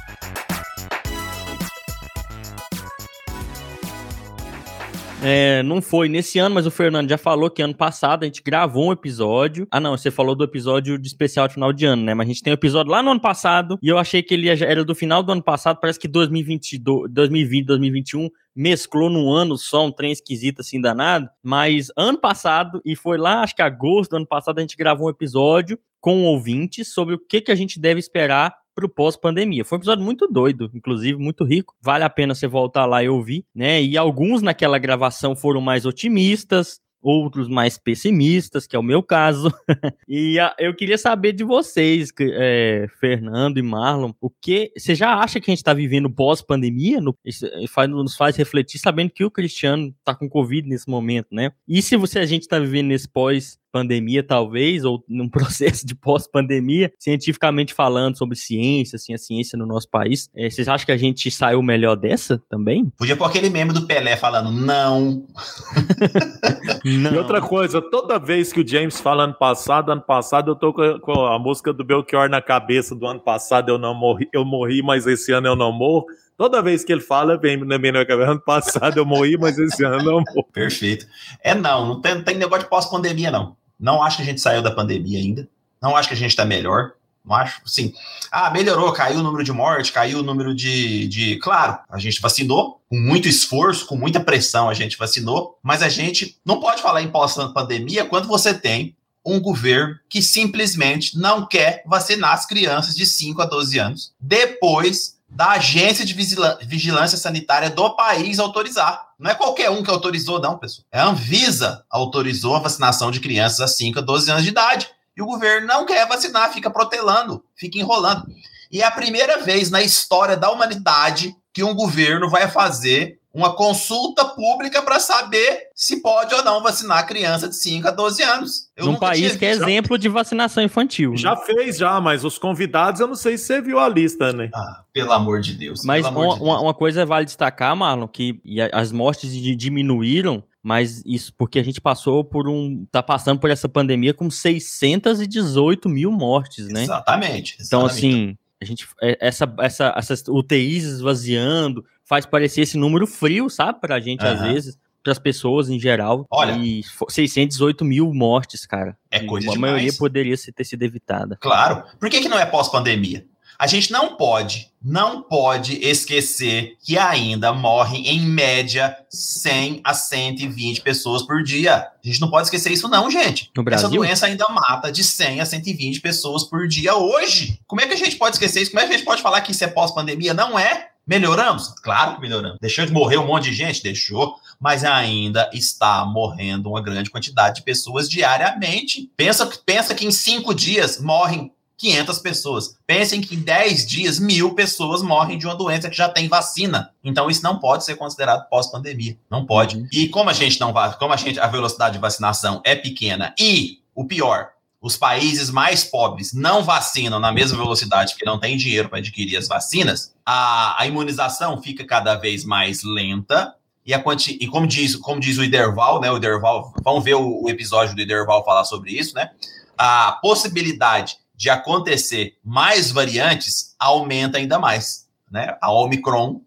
É, não foi nesse ano, mas o Fernando já falou que ano passado a gente gravou um episódio. Ah, não, você falou do episódio de especial de final de ano, né? Mas a gente tem um episódio lá no ano passado e eu achei que ele era do final do ano passado. Parece que 2020, 2020 2021 mesclou num ano só, um trem esquisito assim danado. Mas ano passado, e foi lá, acho que agosto do ano passado, a gente gravou um episódio com ouvintes sobre o que, que a gente deve esperar pro pós-pandemia. Foi um episódio muito doido, inclusive muito rico. Vale a pena você voltar lá e ouvir, né? E alguns naquela gravação foram mais otimistas, outros mais pessimistas, que é o meu caso. *laughs* e a, eu queria saber de vocês, é, Fernando e Marlon, o que você já acha que a gente está vivendo pós-pandemia? Eh, nos faz refletir, sabendo que o Cristiano está com Covid nesse momento, né? E se você a gente está vivendo nesse pós pandemia, talvez, ou num *laughs* processo de pós-pandemia, cientificamente falando sobre ciência, assim, a ciência no nosso país. É, vocês acham que a gente saiu melhor dessa também? Podia pôr aquele meme do Pelé falando não. não. *laughs* E outra coisa, toda vez que o James fala ano passado, ano passado eu tô com a música do Belchior na cabeça do ano passado, eu não morri, eu morri, mas esse ano eu não morro. Toda vez que ele fala, vem na minha cabeça, ano passado eu morri, mas esse ano eu não morro. Perfeito. É não, não tem, não tem negócio de pós-pandemia, não. Não acho que a gente saiu da pandemia ainda. Não acho que a gente está melhor. Não acho, sim. Ah, melhorou, caiu o número de morte, caiu o número de, de. Claro, a gente vacinou, com muito esforço, com muita pressão, a gente vacinou, mas a gente não pode falar em pós-pandemia quando você tem um governo que simplesmente não quer vacinar as crianças de 5 a 12 anos, depois da agência de vigilância sanitária do país autorizar. Não é qualquer um que autorizou, não, pessoal. É a Anvisa autorizou a vacinação de crianças a 5 a 12 anos de idade. E o governo não quer vacinar, fica protelando, fica enrolando. E é a primeira vez na história da humanidade que um governo vai fazer uma consulta pública para saber se pode ou não vacinar criança de 5 a 12 anos. Eu Num país que é exemplo de vacinação infantil. né? Já fez, já, mas os convidados, eu não sei se você viu a lista, né? Ah, pelo amor de Deus. Mas pelo amor uma, de Deus. uma- uma coisa vale destacar, Marlon, que a- as mortes di- diminuíram, mas isso porque a gente passou por um. tá passando por essa pandemia com 618 mil mortes, né? Exatamente. Então, exatamente. assim, a gente, é, essa, essa, essas UTIs esvaziando faz parecer esse número frio, sabe? Pra gente, às Aham. vezes, pras pessoas em geral. Olha. E fo- 618 mil mortes, cara. É E coisa A demais. maioria poderia ter sido evitada. Claro. Por que, que não é pós-pandemia? A gente não pode, não pode esquecer que ainda morrem, em média, 100 a 120 pessoas por dia. A gente não pode esquecer isso, não, gente. No Essa Brasil? doença ainda mata de 100 a 120 pessoas por dia hoje. Como é que a gente pode esquecer isso? Como é que a gente pode falar que isso é pós-pandemia? Não é. Melhoramos? Claro que melhoramos. Deixou de morrer um monte de gente? Deixou. Mas ainda está morrendo uma grande quantidade de pessoas diariamente. Pensa, pensa que em cinco dias morrem 500 pessoas. Pensem que em 10 dias, mil pessoas morrem de uma doença que já tem vacina. Então, isso não pode ser considerado pós-pandemia. Não pode. Uhum. E como a gente não vai, como a gente, a velocidade de vacinação é pequena e o pior, os países mais pobres não vacinam na mesma velocidade porque não tem dinheiro para adquirir as vacinas, a, a imunização fica cada vez mais lenta. E, a quanti, e como, diz, como diz o Iderval, né? O Iderval, vamos ver o, o episódio do Iderval falar sobre isso, né? A possibilidade de acontecer mais variantes aumenta ainda mais, né? A Omicron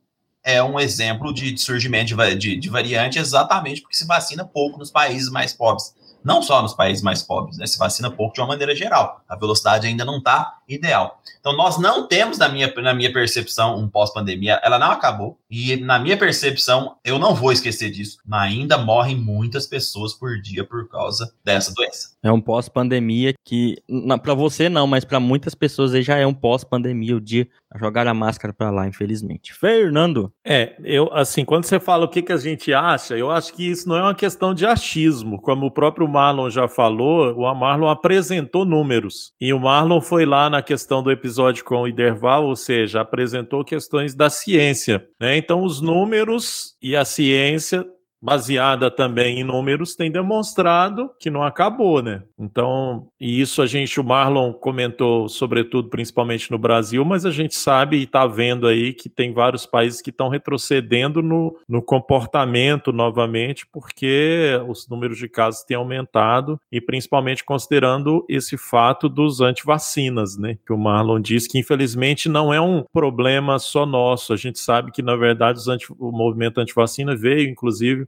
é um exemplo de, de surgimento de, de, de variante exatamente porque se vacina pouco nos países mais pobres. Não só nos países mais pobres, né? Se vacina pouco de uma maneira geral. A velocidade ainda não está ideal. Então, nós não temos, na minha, na minha percepção, um pós-pandemia. Ela não acabou. E, na minha percepção, eu não vou esquecer disso. Mas ainda morrem muitas pessoas por dia por causa dessa doença. É um pós-pandemia que, pra você não, mas pra muitas pessoas aí já é um pós-pandemia o dia jogar a máscara pra lá, infelizmente. Fernando, É, eu, assim, quando você fala o que, que a gente acha, eu acho que isso não é uma questão de achismo. Como o próprio Marlon já falou, o Marlon apresentou números. E o Marlon foi lá na questão do episódio com o Iderval, ou seja, apresentou questões da ciência. Né? Então, os números e a ciência baseada também em números, tem demonstrado que não acabou, né? Então, e isso a gente, o Marlon comentou, sobretudo, principalmente no Brasil, mas a gente sabe e está vendo aí que tem vários países que estão retrocedendo no, no comportamento novamente, porque os números de casos têm aumentado, e principalmente considerando esse fato dos antivacinas, né? Que o Marlon disse que, infelizmente, não é um problema só nosso. A gente sabe que, na verdade, anti, o movimento antivacina veio, inclusive,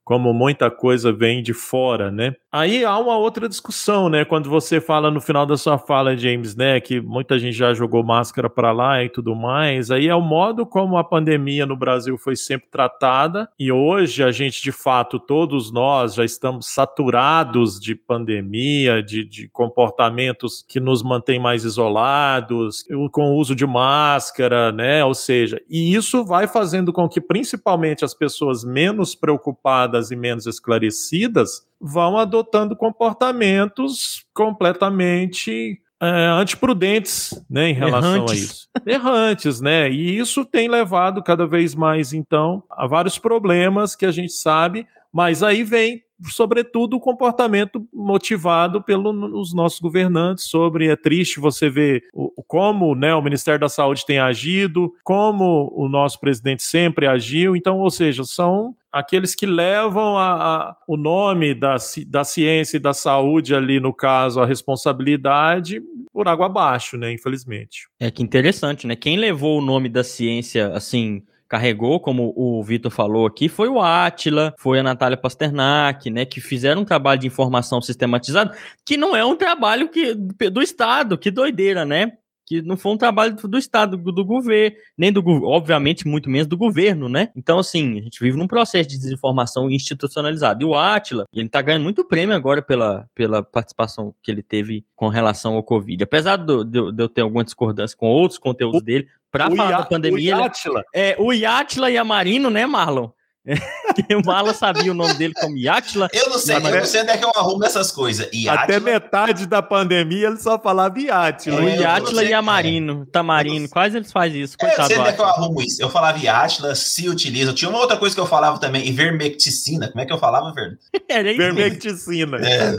como muita coisa vem de fora, né? Aí há uma outra discussão, né? Quando você fala no final da sua fala, James, né, que muita gente já jogou máscara para lá e tudo mais, aí é o modo como a pandemia no Brasil foi sempre tratada e hoje a gente, de fato, todos nós já estamos saturados de pandemia, de, de comportamentos que nos mantêm mais isolados, com o uso de máscara, né? Ou seja, e isso vai fazendo com que principalmente as pessoas menos preocupadas e menos esclarecidas vão adotando comportamentos completamente é, antiprudentes né, em relação Errantes. a isso. Errantes, né? E isso tem levado cada vez mais, então, a vários problemas que a gente sabe, mas aí vem, sobretudo, o comportamento motivado pelos nossos governantes sobre é triste você ver o, como né, o Ministério da Saúde tem agido, como o nosso presidente sempre agiu, então, ou seja, são aqueles que levam a, a, o nome da, da ciência e da saúde ali, no caso, a responsabilidade por água abaixo, né, infelizmente. é que interessante, né? Quem levou o nome da ciência, assim, carregou, como o Vitor falou aqui, foi o Átila, foi a Natália Pasternak, né? Que fizeram um trabalho de informação sistematizado, que não é um trabalho que, do Estado, que doideira, né? Que não foi um trabalho do Estado, do, do governo, nem do governo, obviamente, muito menos do governo, né? Então, assim, a gente vive num processo de desinformação institucionalizado. E o Átila, ele tá ganhando muito prêmio agora pela, pela participação que ele teve com relação ao Covid. Apesar do- de, eu- de eu ter alguma discordância com outros conteúdos dele, para O falar da pandemia, o ele- Átila, é, o Yatila e a Marino, né, Marlon? Porque *laughs* o Marlon sabia o nome dele como Yatila. Eu não sei, Mas eu é- não sei onde é que eu arrumo essas coisas. E Até metade da pandemia ele só falava. O É, eu Yatila sei e que a é. Marino, Tamarino, quase eles fazem isso. É, eu Coitado sei onde é que eu arrumo isso. Eu falava Iátila, se utiliza. Tinha uma outra coisa que eu falava também, ivermecticina. Como é que eu falava, Fernando? *laughs* Era isso mesmo. Vermecticina. É,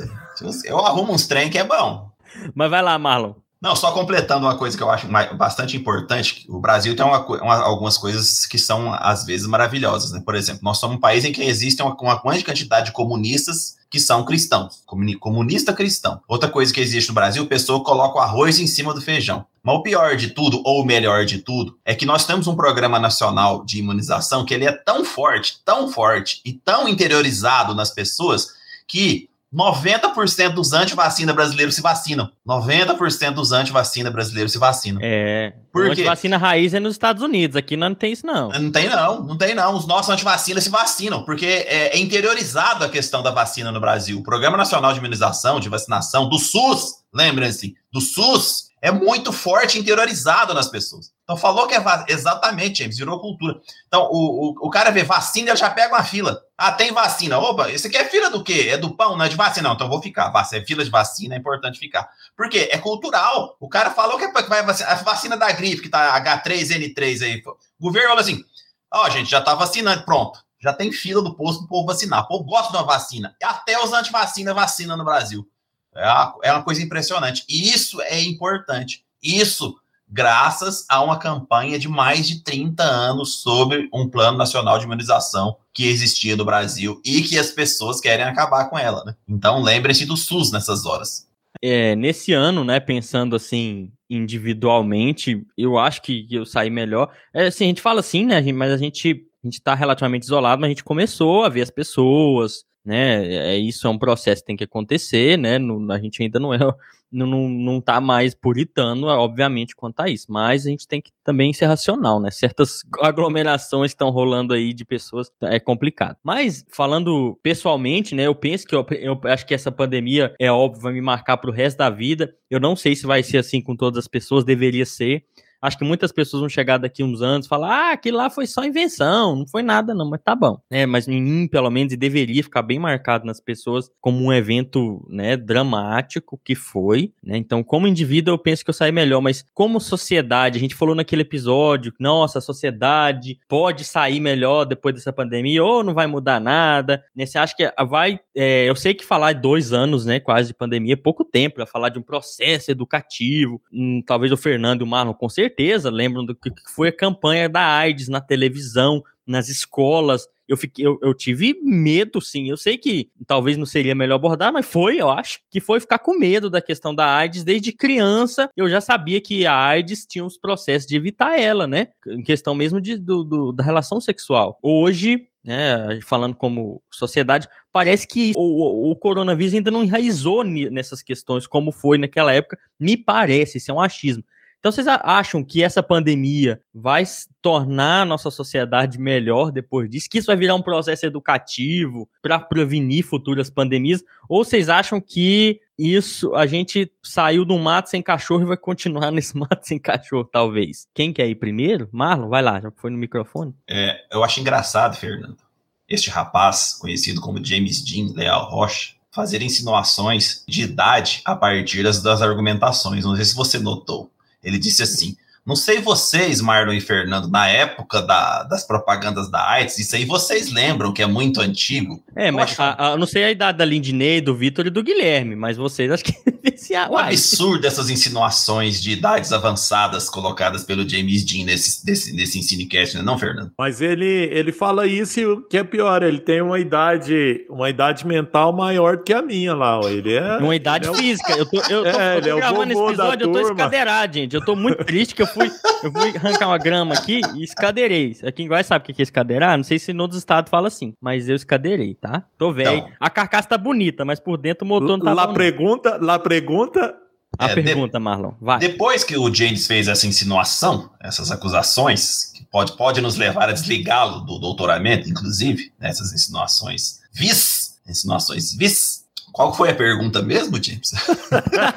eu arrumo uns trem que é bom. Mas vai lá, Marlon. Não, só completando uma coisa que eu acho bastante importante, o Brasil tem uma uma- algumas coisas que são, às vezes, maravilhosas, né? Por exemplo, nós somos um país em que existe uma, uma grande quantidade de comunistas que são cristãos, comuni- comunista cristão. Outra coisa que existe no Brasil, a pessoa coloca o arroz em cima do feijão. Mas o pior de tudo, ou o melhor de tudo, é que nós temos um programa nacional de imunização que ele é tão forte, tão forte e tão interiorizado nas pessoas que 90% dos antivacina brasileiros se vacinam. 90% dos antivacina brasileiros se vacinam. É. Por Por quê? vacina raiz é nos Estados Unidos. Aqui não tem isso, não. Não tem não, não tem não. Os nossos antivacinas se vacinam, porque é, é interiorizado a questão da vacina no Brasil. O Programa Nacional de Imunização, de Vacinação, do SUS, lembrem-se, do SUS, é muito forte e interiorizado nas pessoas. Então, falou que é exatamente, James, virou cultura. Então, o, o, o cara vê vacina, ele já pega uma fila. Ah, tem vacina. Opa, esse aqui é fila do quê? É do pão, não é de vacina? Não, então vou ficar. Vac- É fila de vacina, é importante ficar. Por quê? É cultural. O cara falou que é vai vacinar. A vacina da gripe, que tá H3N3 aí. O governo falou assim: ó, gente, já tá vacinando, pronto. Já tem fila do posto pro povo vacinar. O povo gosta de uma vacina. Até os antivacinas vacinam no Brasil. É uma, é uma coisa impressionante. E isso é importante. Isso graças a uma campanha de mais de 30 anos sobre um plano nacional de imunização que existia no Brasil e que as pessoas querem acabar com ela, né? Então lembrem-se do SUS nessas horas. É, nesse ano, né, pensando assim, individualmente, eu acho que eu saí melhor. É, assim, a gente fala assim, né, mas a gente, a gente tá relativamente isolado, mas a gente começou a ver as pessoas, né, é, isso é um processo que tem que acontecer, né, no- a gente ainda não é, *laughs* não, não, não tá mais puritano, obviamente, quanto a isso, mas a gente tem que também ser racional, né, certas *laughs* aglomerações que estão rolando aí de pessoas é complicado. Mas, falando pessoalmente, né, eu penso que eu, eu acho que essa pandemia, é óbvio, vai me marcar pro resto da vida, eu não sei se vai ser assim com todas as pessoas, deveria ser, Acho que muitas pessoas vão chegar daqui uns anos e falar: ah, aquilo lá foi só invenção, não foi nada, não, mas tá bom. É, mas em pelo menos, deveria ficar bem marcado nas pessoas como um evento né, dramático que foi. Né? Então, como indivíduo, eu penso que eu saí melhor, mas como sociedade, a gente falou naquele episódio: nossa, a sociedade pode sair melhor depois dessa pandemia, ou não vai mudar nada. Né? Você acha que vai. é, eu sei que falar dois anos, né, quase de pandemia, é pouco tempo para falar de um processo educativo. Hum, talvez o Fernando e o Marlon, com certeza, lembram do que foi a campanha da AIDS na televisão, nas escolas. Eu, fiquei, eu, eu tive medo, sim. Eu sei que talvez não seria melhor abordar, mas foi, eu acho, que foi ficar com medo da questão da AIDS desde criança. Eu já sabia que a AIDS tinha uns processos de evitar ela, né? Em questão mesmo de, do, do- da relação sexual. Hoje, né, falando como sociedade, parece que o, o- coronavírus ainda não enraizou nessas questões como foi naquela época. Me parece, isso é um achismo. Então, vocês acham que essa pandemia vai tornar a nossa sociedade melhor depois disso? Que isso vai virar um processo educativo para prevenir futuras pandemias? Ou vocês acham que isso a gente saiu do mato sem cachorro e vai continuar *laughs* nesse mato sem cachorro, talvez? Quem quer ir primeiro? Marlon, vai lá, já foi no microfone. É, eu acho engraçado, Fernando, este rapaz, conhecido como James Dean Leal Rocha, fazer insinuações de idade a partir das, das argumentações. Não sei se você notou. Ele disse assim: não sei vocês, Marlon e Fernando, na época da- das propagandas da AIDS, isso aí vocês lembram que é muito antigo. É, Eu mas acho- a, a- eu não sei a idade da Lindinei, do Vitor e do Guilherme, mas vocês acho que *laughs* esse Um absurdo essas insinuações de idades avançadas colocadas pelo James Dean nesse, desse, nesse Ensinecast, não é não, Fernando? Mas ele, ele fala isso e o que é pior, ele tem uma idade, uma idade mental maior do que a minha lá. ó. Ele é. Uma idade ele é o- física. Eu tô, eu tô, *laughs* É, eu tô é gravando esse vovô da episódio, eu tô escadeirado, gente. Eu tô muito triste que eu fui, eu fui arrancar uma grama aqui e escadeirei. Aqui em Goiás sabe o que é escadeirar? Não sei se no outros estados fala assim, mas eu escadeirei, tá? Tô velho. Então. A carcaça tá bonita, mas por dentro o motor não tá lá pergunta, lá pergunta. A É, de- pergunta, Marlon. Vai. Depois que o James fez essa insinuação, essas acusações, que pode, pode nos levar a desligá-lo do doutoramento, inclusive, né, essas insinuações vis, insinuações vis, Qual foi a pergunta mesmo, James? *laughs*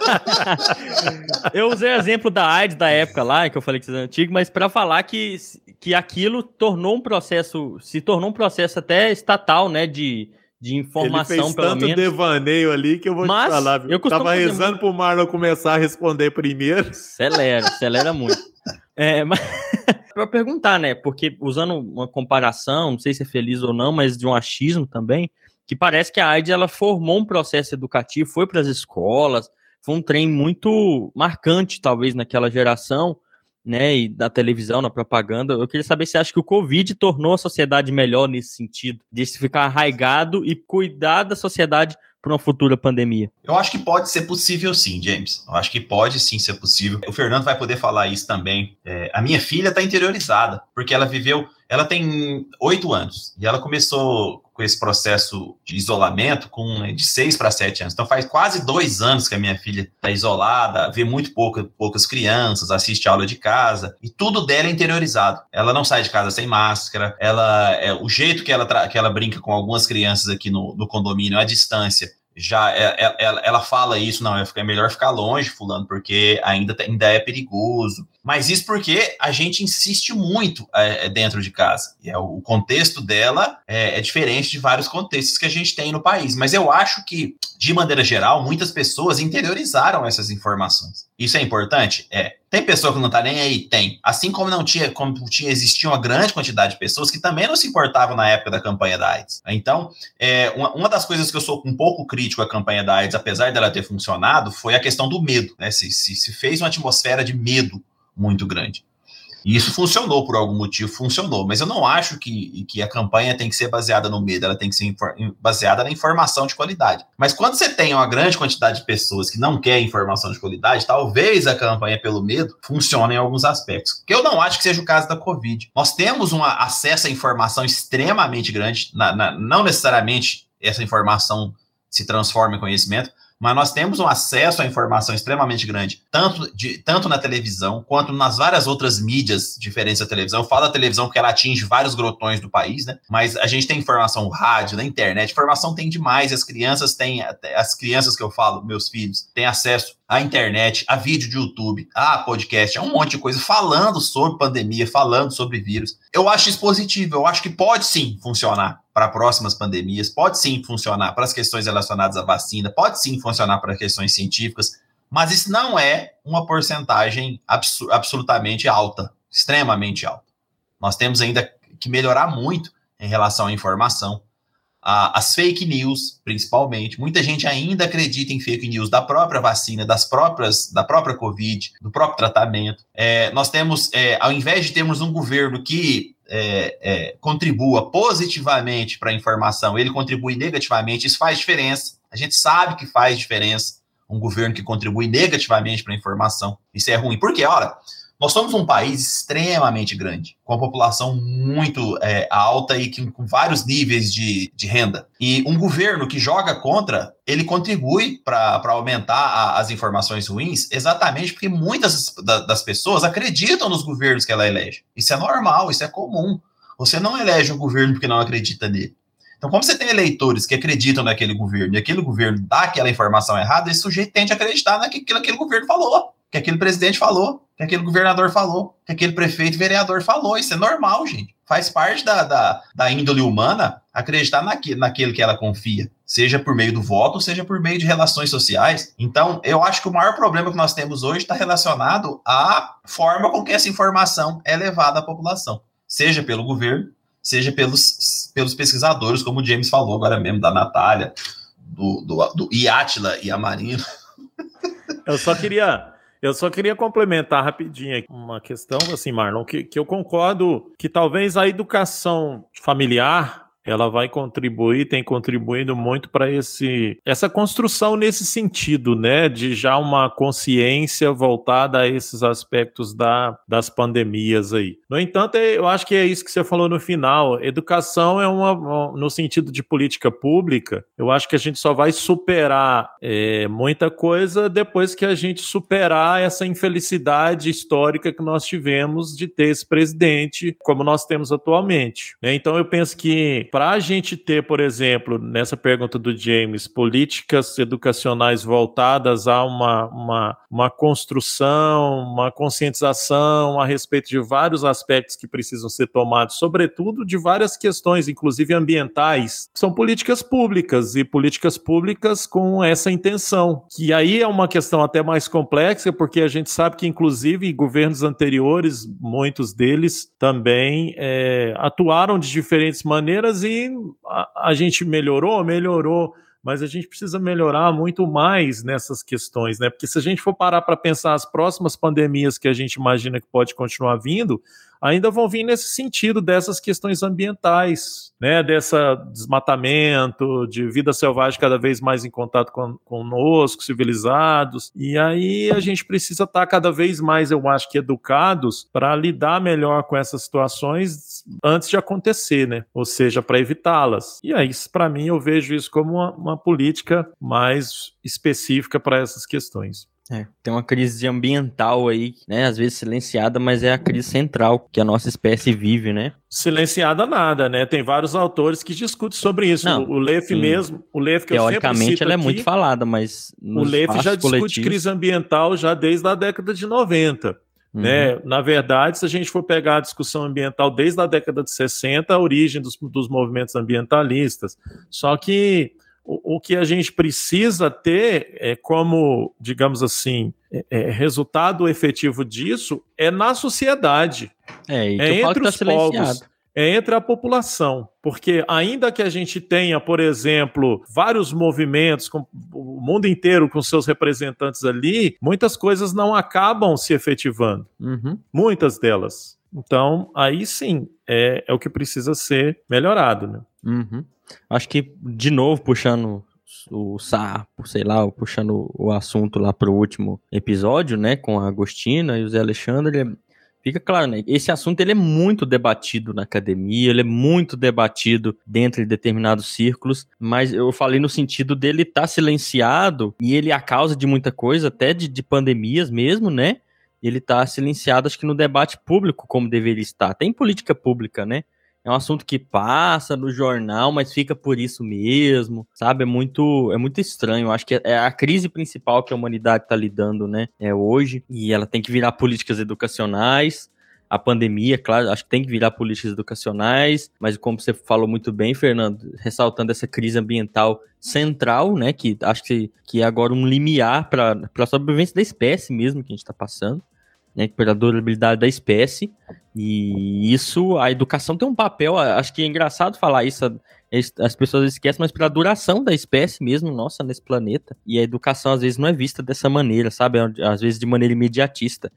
eu usei o exemplo da AIDS da época lá, que eu falei que é antigo, mas para falar que, que aquilo tornou um processo, se tornou um processo até estatal, né, de, de informação, Ele fez pelo tanto menos. devaneio ali que eu vou Mas te falar. viu? eu Tava rezando pro Marlon começar a responder primeiro. Acelera, acelera muito. *laughs* É, mas *laughs* para perguntar, né? Porque usando uma comparação, não sei se é feliz ou não, mas de um achismo também, que parece que a AIDS ela formou um processo educativo, foi para as escolas, foi um trem muito marcante, talvez, naquela geração, né? E da televisão, na propaganda. Eu queria saber se acha que o Covid tornou a sociedade melhor nesse sentido, de se ficar arraigado e cuidar da sociedade para uma futura pandemia. Eu acho que pode ser possível sim, James. Eu acho que pode sim ser possível. O Fernando vai poder falar isso também. É, a minha filha está interiorizada, porque ela viveu. Ela tem oito anos e ela começou com esse processo de isolamento com né, de seis para sete anos. Então faz quase dois anos que a minha filha está isolada, vê muito pouca, poucas crianças, assiste aula de casa e tudo dela é interiorizado. Ela não sai de casa sem máscara. Ela é o jeito que ela que ela brinca com algumas crianças aqui no, no condomínio à distância já ela, ela, ela, fala isso, não, é melhor ficar longe, fulano, porque ainda, ainda é perigoso. Mas isso porque a gente insiste muito é, dentro de casa. E é, o contexto dela é, é, diferente de vários contextos que a gente tem no país. Mas eu acho que, de maneira geral, muitas pessoas interiorizaram essas informações. Isso é importante? É. Tem pessoa que não tá nem aí? Tem. Assim como não tinha, como tinha, existia uma grande quantidade de pessoas que também não se importavam na época da campanha da AIDS. Então, é, uma, uma, das coisas que eu sou um pouco crítico à campanha da AIDS, apesar dela ter funcionado, foi a questão do medo. Né? Se, se, se fez uma atmosfera de medo muito grande. E isso funcionou por algum motivo, funcionou. Mas eu não acho que, que a campanha tem que ser baseada no medo, ela tem que ser baseada na informação de qualidade. Mas quando você tem uma grande quantidade de pessoas que não quer informação de qualidade, talvez a campanha pelo medo funcione em alguns aspectos. Que eu não acho que seja o caso da Covid. Nós temos um acesso à informação extremamente grande, na, na, não necessariamente essa informação se transforma em conhecimento, mas nós temos um acesso à informação extremamente grande, tanto, de, tanto na televisão quanto nas várias outras mídias diferentes da televisão. Eu falo da televisão porque ela atinge vários grotões do país, né? Mas a gente tem informação no rádio, na internet, informação tem demais, as crianças têm, as crianças que eu falo, meus filhos, têm acesso à internet, a vídeo de YouTube, a podcast, a um monte de coisa falando sobre pandemia, falando sobre vírus. Eu acho isso positivo, eu acho que pode sim funcionar para próximas pandemias, pode sim funcionar para as questões relacionadas à vacina, pode sim funcionar para questões científicas, mas isso não é uma porcentagem abs absolutamente alta, extremamente alta. Nós temos ainda que melhorar muito em relação à informação. As fake news, principalmente. Muita gente ainda acredita em fake news da própria vacina, das próprias, da própria Covid, do próprio tratamento. É, nós temos, é, ao invés de termos um governo que é, é, contribua positivamente para a informação, ele contribui negativamente, isso faz diferença. A gente sabe que faz diferença um governo que contribui negativamente para a informação. Isso é ruim. Porque, olha, nós somos um país extremamente grande, com a população muito é, alta e que, com vários níveis de, de renda. E um governo que joga contra, ele contribui para aumentar a, as informações ruins, exatamente porque muitas das pessoas acreditam nos governos que ela elege. Isso é normal, isso é comum. Você não elege um governo porque não acredita nele. Então, como você tem eleitores que acreditam naquele governo e aquele governo dá aquela informação errada, esse sujeito tende a acreditar naquilo que aquele governo falou, que aquele presidente falou, que aquele governador falou, que aquele prefeito vereador falou. Isso é normal, gente. Faz parte da, da, da índole humana acreditar naquele, naquele que ela confia, seja por meio do voto, seja por meio de relações sociais. Então, eu acho que o maior problema que nós temos hoje está relacionado à forma com que essa informação é levada à população, seja pelo governo, seja pelos, pelos pesquisadores, como o James falou agora mesmo, da Natália, do, do, do e a Marina. Eu só queria eu só queria complementar rapidinho uma questão, assim, Marlon, que, que eu concordo que talvez a educação familiar ela vai contribuir, tem contribuído muito para esse essa construção nesse sentido, né, de já uma consciência voltada a esses aspectos da, das pandemias aí. No entanto, eu acho que é isso que você falou no final. Educação é uma, no sentido de política pública. Eu acho que a gente só vai superar é, muita coisa depois que a gente superar essa infelicidade histórica que nós tivemos de ter esse presidente como nós temos atualmente. Né? Então, eu penso que para a gente ter, por exemplo, nessa pergunta do James, políticas educacionais voltadas a uma, uma, uma construção, uma conscientização a respeito de vários aspectos que precisam ser tomados, sobretudo de várias questões, inclusive ambientais, são políticas públicas e políticas públicas com essa intenção, que aí é uma questão até mais complexa, porque a gente sabe que, inclusive, governos anteriores, muitos deles também é, atuaram de diferentes maneiras e a, a gente melhorou, melhorou mas a gente precisa melhorar muito mais nessas questões, né? Porque se a gente for parar para pensar as próximas pandemias que a gente imagina que pode continuar vindo, ainda vão vir nesse sentido dessas questões ambientais, né, dessa desmatamento, de vida selvagem cada vez mais em contato com, conosco, civilizados. E aí a gente precisa estar tá cada vez mais, eu acho que educados para lidar melhor com essas situações antes de acontecer, né? Ou seja, para evitá-las. E aí, para mim, eu vejo isso como uma, uma política mais específica para essas questões. É, tem uma crise ambiental aí, né? Às vezes silenciada, mas é a crise central que a nossa espécie vive, né? Silenciada nada, né? Tem vários autores que discutem sobre isso. Não, o Leff mesmo, o Leff que Teoricamente ela aqui, é muito falada, mas o Leff já discute crise ambiental já desde a década de 90. Uhum. Né? Na verdade, se a gente for pegar a discussão ambiental desde a década de 60, a origem dos, dos movimentos ambientalistas. Só que o, que a gente precisa ter é como, digamos assim, é, é, resultado efetivo disso é na sociedade. É, e é entre tá os povos, é entre a população. Porque ainda que a gente tenha, por exemplo, vários movimentos, com o mundo inteiro com seus representantes ali, muitas coisas não acabam se efetivando. Uhum. Muitas delas. Então, aí sim, é, é o que precisa ser melhorado. Né? Uhum. Acho que, de novo, puxando o sapo, sei lá, puxando o assunto lá pro último episódio, né, com a Agostina e o Zé Alexandre, fica claro, né, esse assunto ele é muito debatido na academia, ele é muito debatido dentro de determinados círculos, mas eu falei no sentido dele estar tá silenciado e ele é a causa de muita coisa, até de, de pandemias mesmo, né, ele está silenciado, acho que no debate público como deveria estar. Tem política pública, né? é um assunto que passa no jornal, mas fica por isso mesmo, sabe? É muito, é muito estranho. Acho que é a crise principal que a humanidade está lidando, né? É hoje e ela tem que virar políticas educacionais. A pandemia, claro, acho que tem que virar políticas educacionais, mas como você falou muito bem, Fernando, ressaltando essa crise ambiental central, né? Que acho que, que é agora um limiar para a sobrevivência da espécie mesmo que a gente está passando né, pela durabilidade da espécie. E isso, a educação tem um papel, acho que é engraçado falar isso, as pessoas esquecem, mas pela duração da espécie mesmo, nossa, nesse planeta. E a educação às vezes não é vista dessa maneira, sabe? Às vezes de maneira imediatista.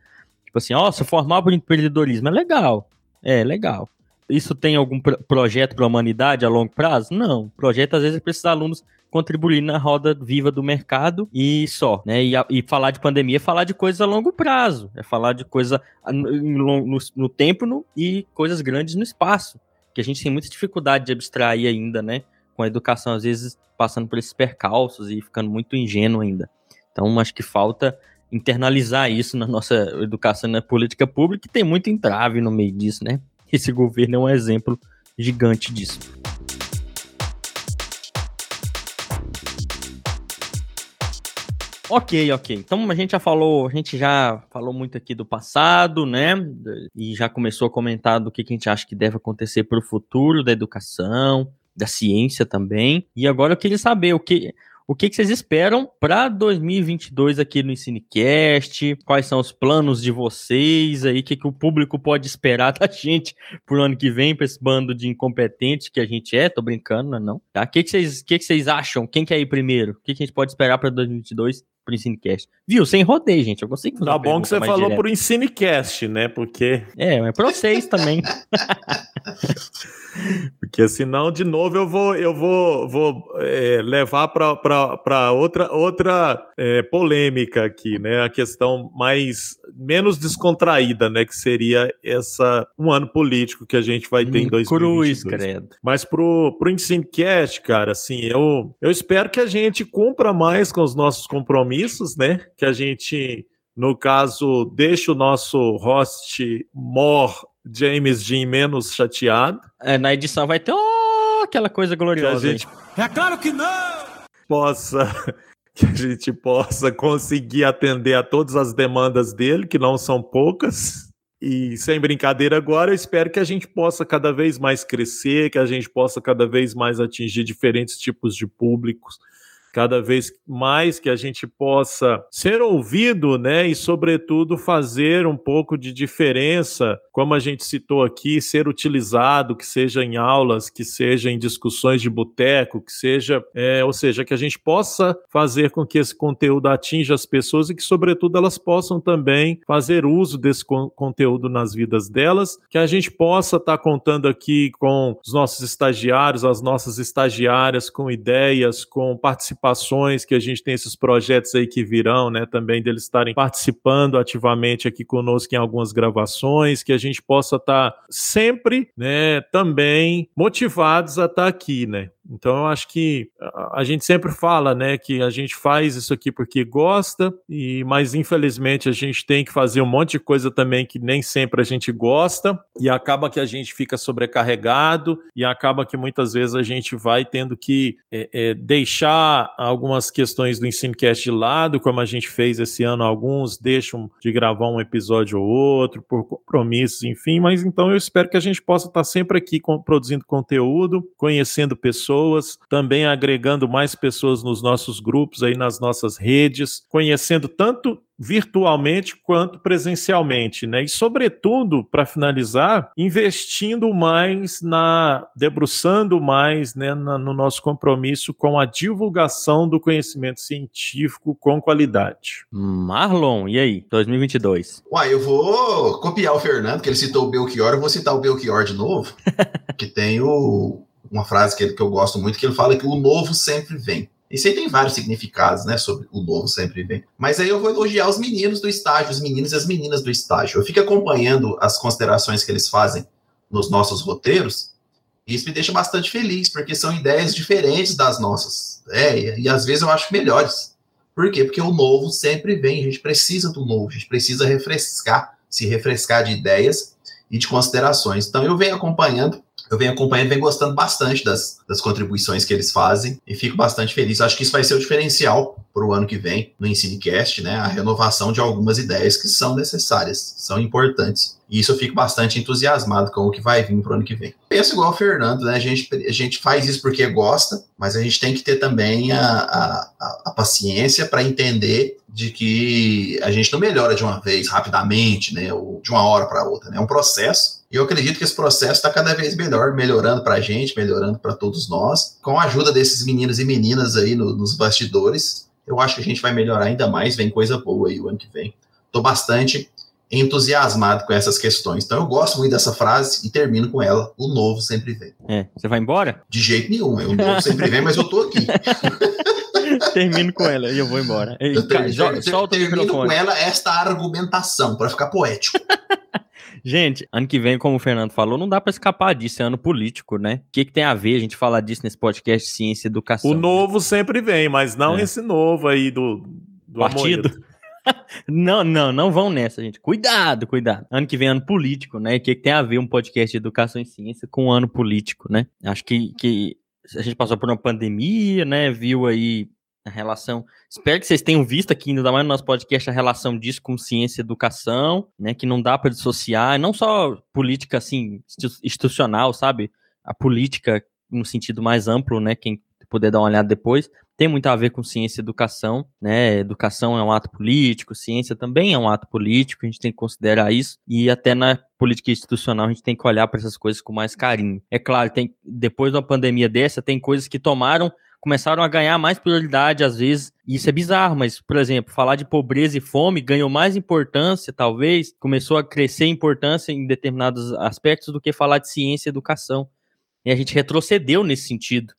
Tipo assim, ó, oh, se formar por empreendedorismo é legal. É, legal. Isso tem algum projeto para a humanidade a longo prazo? Não. O projeto às vezes é para esses alunos contribuir na roda viva do mercado e só, né? E, e, falar de pandemia é falar de coisas a longo prazo, é falar de coisa no, no, no tempo no, e coisas grandes no espaço, que a gente tem muita dificuldade de abstrair ainda, né? Com a educação, às vezes, passando por esses percalços e ficando muito ingênuo ainda. Então, acho que falta internalizar isso na nossa educação na política pública, e tem muito entrave no meio disso, né? Esse governo é um exemplo gigante disso. Ok, ok. Então a gente já falou, a gente já falou muito aqui do passado, né? E já começou a comentar do que, que a gente acha que deve acontecer para o futuro da educação, da ciência também. E agora eu queria saber o que o que, que vocês esperam para 2022 aqui no Ensinecast? Quais são os planos de vocês aí? O que, que o público pode esperar *laughs* da gente pro ano que vem, para esse bando de incompetentes que a gente é? Tô brincando, não? É não? Tá? O que, que, vocês, que, que vocês acham? Quem quer ir primeiro? O que, que a gente pode esperar para 2022? Pro Ensinecast. Viu? Sem rodeio, gente. Eu consigo fazer Tá bom que você falou direto. pro Ensinecast, né? Porque. É, mas pra vocês também. *laughs* Porque senão, de novo, eu vou, eu vou, vou é, levar para outra, outra é, polêmica aqui, né? A questão mais menos descontraída, né? Que seria essa um ano político que a gente vai ter hum, em 2022. Cruz, credo. Mas pro, pro Ensinecast, cara, assim, eu, eu espero que a gente cumpra mais com os nossos compromissos, né? Que a gente no caso, deixa o nosso host Mor James Jean menos chateado. É, na edição vai ter. Oh, aquela coisa Que a gloriosa. gente aí. É claro que não! possa *laughs* que a gente possa conseguir atender a todas as demandas dele, que não são poucas. E sem brincadeira agora, eu espero que a gente possa cada vez mais crescer, que a gente possa cada vez mais atingir diferentes tipos de públicos, cada vez mais que a gente possa ser ouvido, né, e sobretudo fazer um pouco de diferença, como a gente citou aqui, ser utilizado, que seja em aulas, que seja em discussões de boteco, que seja, é, ou seja, que a gente possa fazer com que esse conteúdo atinja as pessoas e que, sobretudo, elas possam também fazer uso desse con- conteúdo nas vidas delas, que a gente possa estar contando aqui com os nossos estagiários, as nossas estagiárias, com ideias, com participações, que a gente tem esses projetos aí que virão, né, também deles estarem participando ativamente aqui conosco em algumas gravações, que a gente possa estar sempre, né, também motivados a estar aqui, né. Então eu acho que a- gente sempre fala, né, que a gente faz isso aqui porque gosta, e mas infelizmente a gente tem que fazer um monte de coisa também que nem sempre a gente gosta, e acaba que a gente fica sobrecarregado, e acaba que muitas vezes a gente vai tendo que é, é, deixar algumas questões do EnsineCast de lado, como a gente fez esse ano, alguns deixam de gravar um episódio ou outro, por compromissos, enfim, mas então eu espero que a gente possa estar sempre aqui com- produzindo conteúdo, conhecendo pessoas, também agregando mais pessoas nos nossos grupos, aí nas nossas redes, conhecendo tanto virtualmente quanto presencialmente, né? E sobretudo, para finalizar, investindo mais na debruçando mais, né, na- no nosso compromisso com a divulgação do conhecimento científico com qualidade. Marlon, e aí? 2022. Uai, eu vou copiar o Fernando, que ele citou o Belchior, eu vou citar o Belchior de novo, *laughs* que tem o- uma frase que, ele- que eu gosto muito, que ele fala que o novo sempre vem. Isso aí tem vários significados, né, sobre o novo sempre vem. Mas aí eu vou elogiar os meninos do estágio, os meninos e as meninas do estágio. Eu fico acompanhando as considerações que eles fazem nos nossos roteiros, e isso me deixa bastante feliz, porque são ideias diferentes das nossas. É, e, e às vezes eu acho melhores. Por quê? Porque o novo sempre vem, a gente precisa do novo, a gente precisa refrescar, se refrescar de ideias e de considerações. Então eu venho acompanhando, eu venho acompanhando, venho gostando bastante das, das contribuições que eles fazem e fico bastante feliz. Acho que isso vai ser o diferencial para o ano que vem no EnsineCast, né? A renovação de algumas ideias que são necessárias, são importantes. E isso eu fico bastante entusiasmado com o que vai vir para o ano que vem. Penso igual o Fernando, né? A gente, a gente faz isso porque gosta, mas a gente tem que ter também a, a, a- paciência para entender de que a gente não melhora de uma vez, rapidamente, né? Ou de uma hora para outra, né? É um processo. E eu acredito que esse processo está cada vez melhor, melhorando para a gente, melhorando para todos nós. Com a ajuda desses meninos e meninas aí no- nos bastidores, eu acho que a gente vai melhorar ainda mais. Vem coisa boa aí o ano que vem. Estou bastante entusiasmado com essas questões. Então eu gosto muito dessa frase e termino com ela: o novo sempre vem. É, você vai embora? De jeito nenhum, o novo sempre vem, mas eu tô aqui. *laughs* Termino com ela e eu vou embora. Ei, Eu ter- ter- termino com ela esta argumentação, para ficar poético. Gente, ano que vem, como o Fernando falou, não dá pra escapar disso, é ano político, né? O que, que tem a ver a gente falar disso nesse podcast Ciência e Educação? O novo sempre vem, mas não É. esse novo aí do, do Partido. Amoedo. *laughs* Não, não, não vão nessa, gente. Cuidado, cuidado. Ano que vem é ano político, né? O que, que tem a ver um podcast de educação e ciência com um ano político, né? Acho que, que a gente passou por uma pandemia, né? Viu aí a relação. Espero que vocês tenham visto aqui, ainda mais no nosso podcast, a relação disso com ciência e educação, né? Que não dá para dissociar, não só política assim, institu- institucional, sabe? A política no sentido mais amplo, né? Quem puder dar uma olhada depois, tem muito a ver com ciência e educação, né? Educação é um ato político, ciência também é um ato político, a gente tem que considerar isso. E até na política institucional a gente tem que olhar para essas coisas com mais carinho. É claro, tem depois de uma pandemia dessa, tem coisas que tomaram começaram a ganhar mais prioridade às vezes, isso é bizarro, mas, por exemplo, falar de pobreza e fome ganhou mais importância, talvez, começou a crescer importância em determinados aspectos do que falar de ciência e educação. E a gente retrocedeu nesse sentido.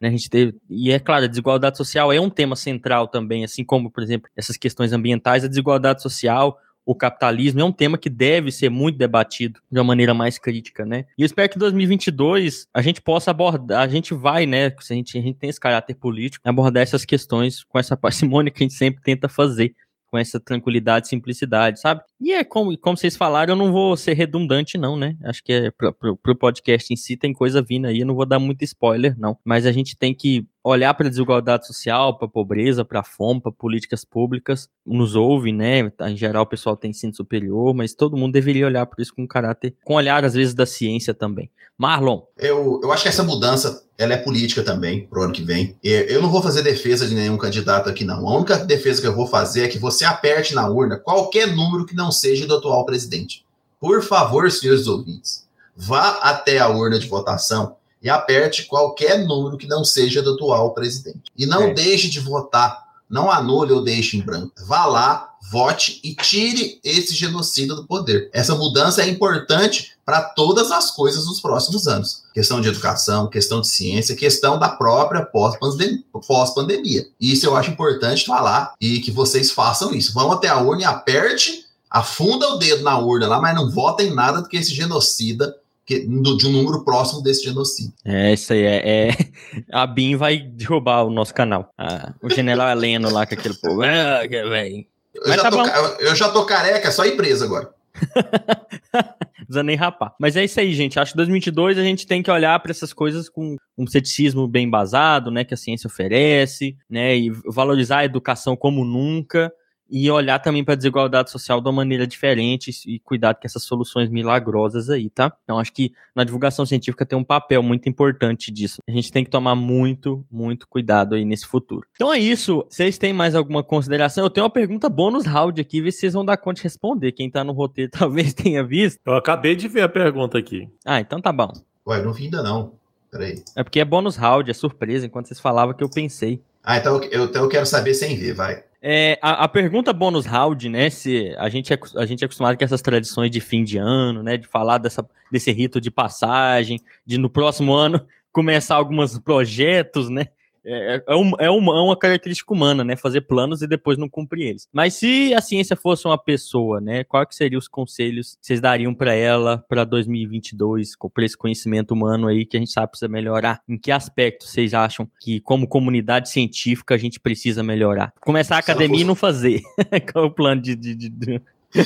Né, a gente teve, e é claro, a desigualdade social é um tema central também, assim como, por exemplo, essas questões ambientais, a desigualdade social, o capitalismo é um tema que deve ser muito debatido de uma maneira mais crítica, né? E eu espero que em 2022 a gente possa abordar, a gente vai, né, se a gente, a gente tem esse caráter político, abordar essas questões com essa parcimônia que a gente sempre tenta fazer com essa tranquilidade, simplicidade, sabe? E é como, como vocês falaram, eu não vou ser redundante, não, né? Acho que é pro, pro, pro podcast em si tem coisa vindo aí, eu não vou dar muito spoiler, não. Mas a gente tem que olhar para a desigualdade social, para a pobreza, para a fome, para políticas públicas, nos ouve, né? Em geral, o pessoal tem ensino superior, mas todo mundo deveria olhar por isso com caráter, com olhar às vezes da ciência também. Marlon. Eu, eu acho que essa mudança ela é política também pro ano que vem. Eu não vou fazer defesa de nenhum candidato aqui, não. A única defesa que eu vou fazer é que você aperte na urna qualquer número que não seja do atual presidente. Por favor, senhores ouvintes, vá até a urna de votação e aperte qualquer número que não seja do atual presidente. E não é. deixe de votar, não anule ou deixe em branco. Vá lá, vote e tire esse genocídio do poder. Essa mudança é importante para todas as coisas nos próximos anos. Questão de educação, questão de ciência, questão da própria pós-pandemia. Isso eu acho importante falar e que vocês façam isso. Vão até a urna e aperte, afunda o dedo na urna lá, mas não votem nada do que esse genocida que, de um número próximo desse genocídio. É, isso aí é, é... *laughs* A BIM vai derrubar o nosso canal. Ah, o general Heleno lá com aquele povo. Ah, velho. Eu, já tá tô, eu já tô careca, é só empresa agora. *laughs* precisa nem rapar. Mas é isso aí, gente. Acho que 2022 a gente tem que olhar para essas coisas com um ceticismo bem embasado, né, que a ciência oferece, né, e valorizar a educação como nunca e olhar também para a desigualdade social de uma maneira diferente e cuidar com essas soluções milagrosas aí, tá? Então acho que na divulgação científica tem um papel muito importante disso. A gente tem que tomar muito, muito cuidado aí nesse futuro. Então é isso. Vocês têm mais alguma consideração? Eu tenho uma pergunta bônus round aqui, ver se vocês vão dar conta de responder. Quem tá no roteiro *laughs* talvez tenha visto. Eu acabei de ver a pergunta aqui. Ah, então tá bom. Ué, não vi ainda não. Peraí. É porque é bônus round, é surpresa, enquanto vocês falavam que eu pensei. Ah, então eu, então eu quero saber sem ver, vai. É, a, a, pergunta bônus round, né? Se a gente, é, a gente é acostumado com essas tradições de fim de ano, né? De falar dessa, desse rito de passagem, de no próximo ano começar alguns projetos, né? É, é, um, é, uma, é uma característica humana, né? Fazer planos e depois não cumprir eles. Mas se a ciência fosse uma pessoa, né? Quais que seriam os conselhos que vocês dariam para ela para 2022, com esse conhecimento humano aí que a gente sabe precisa melhorar? Em que aspecto vocês acham que, como comunidade científica, a gente precisa melhorar? Começar a academia fosse... e não fazer. *laughs* Qual é o plano de... de, de... *laughs*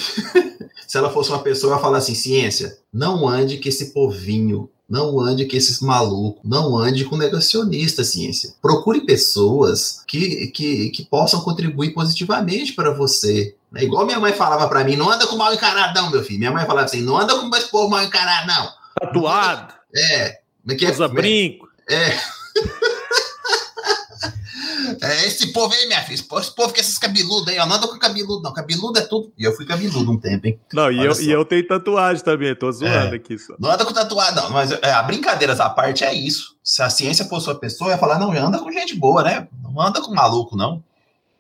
se ela fosse uma pessoa, ela falar assim, ciência, não ande que esse povinho não ande com esses malucos, não ande com negacionista ciência. Procure pessoas que, que, que possam contribuir positivamente para você. É igual minha mãe falava para mim, não anda com mal encarado não, meu filho. Minha mãe falava assim, não anda com esse povo mal encarado não. Tatuado. É. Que é, Usa brinco. É. *laughs* É, esse povo aí, minha filha, esse povo com esses cabeludos aí, ó, não anda com cabeludo, não. Cabeludo é tudo. E eu fui cabeludo um tempo, hein? Não, e eu, e eu tenho tatuagem também, tô zoando é, aqui só. Não anda com tatuagem, não. Mas é, a brincadeiras à parte é isso. Se a ciência fosse uma pessoa, eu ia falar, não, anda com gente boa, né? Não anda com maluco, não.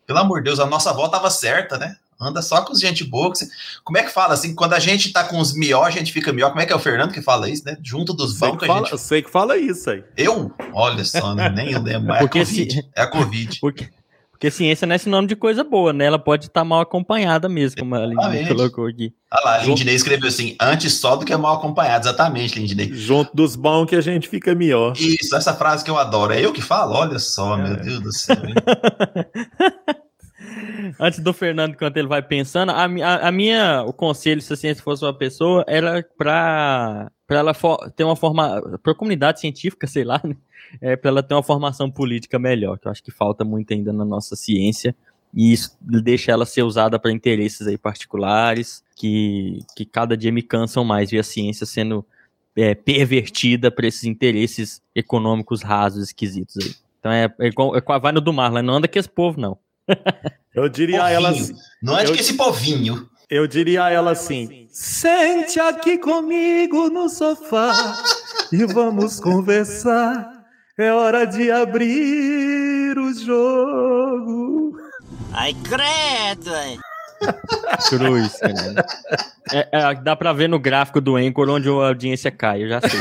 Pelo amor de Deus, a nossa avó tava certa, né? Anda só com gente boa. Você... Como é que fala assim? Quando a gente tá com os mió, a gente fica mió. Como é que é o Fernando que fala isso, né? Junto dos vão que a gente. Eu sei que fala isso aí. Eu? Olha só, nem eu lembro. É a Covid. Se... É a Covid. *laughs* Porque, porque ciência não é sinônimo de coisa boa, né? Ela pode estar tá mal acompanhada mesmo, como a Lindinei colocou aqui. Olha lá, a Lindinei escreveu assim: antes só do que mal acompanhado. Exatamente, Lindinei. Junto dos bons que a gente fica melhor. Isso, essa frase que eu adoro. É eu que falo? Olha só, é. meu Deus do céu. *laughs* Antes do Fernando, enquanto ele vai pensando, a, a, a, minha, o conselho, se a ciência fosse uma pessoa, era para para ela ter uma forma, para a comunidade científica, *laughs* sei lá, né? é, para ela ter uma formação política melhor, que eu acho que falta muito ainda na nossa ciência, e isso deixa ela ser usada para interesses aí particulares, que, que cada dia me cansam mais ver a ciência sendo é, pervertida para esses interesses econômicos rasos, esquisitos aí. Então é, é, igual, é vai no do Marlon, não anda com esse povo, não. Eu diria a ela. Assim, não é de eu, que esse povinho. Eu diria a ela assim: sente aqui comigo no sofá e vamos conversar. É hora de abrir o jogo. Ai, credo! *laughs* Cruz, cara. É, é, dá pra ver no gráfico do Anchor onde a audiência cai, eu já sei.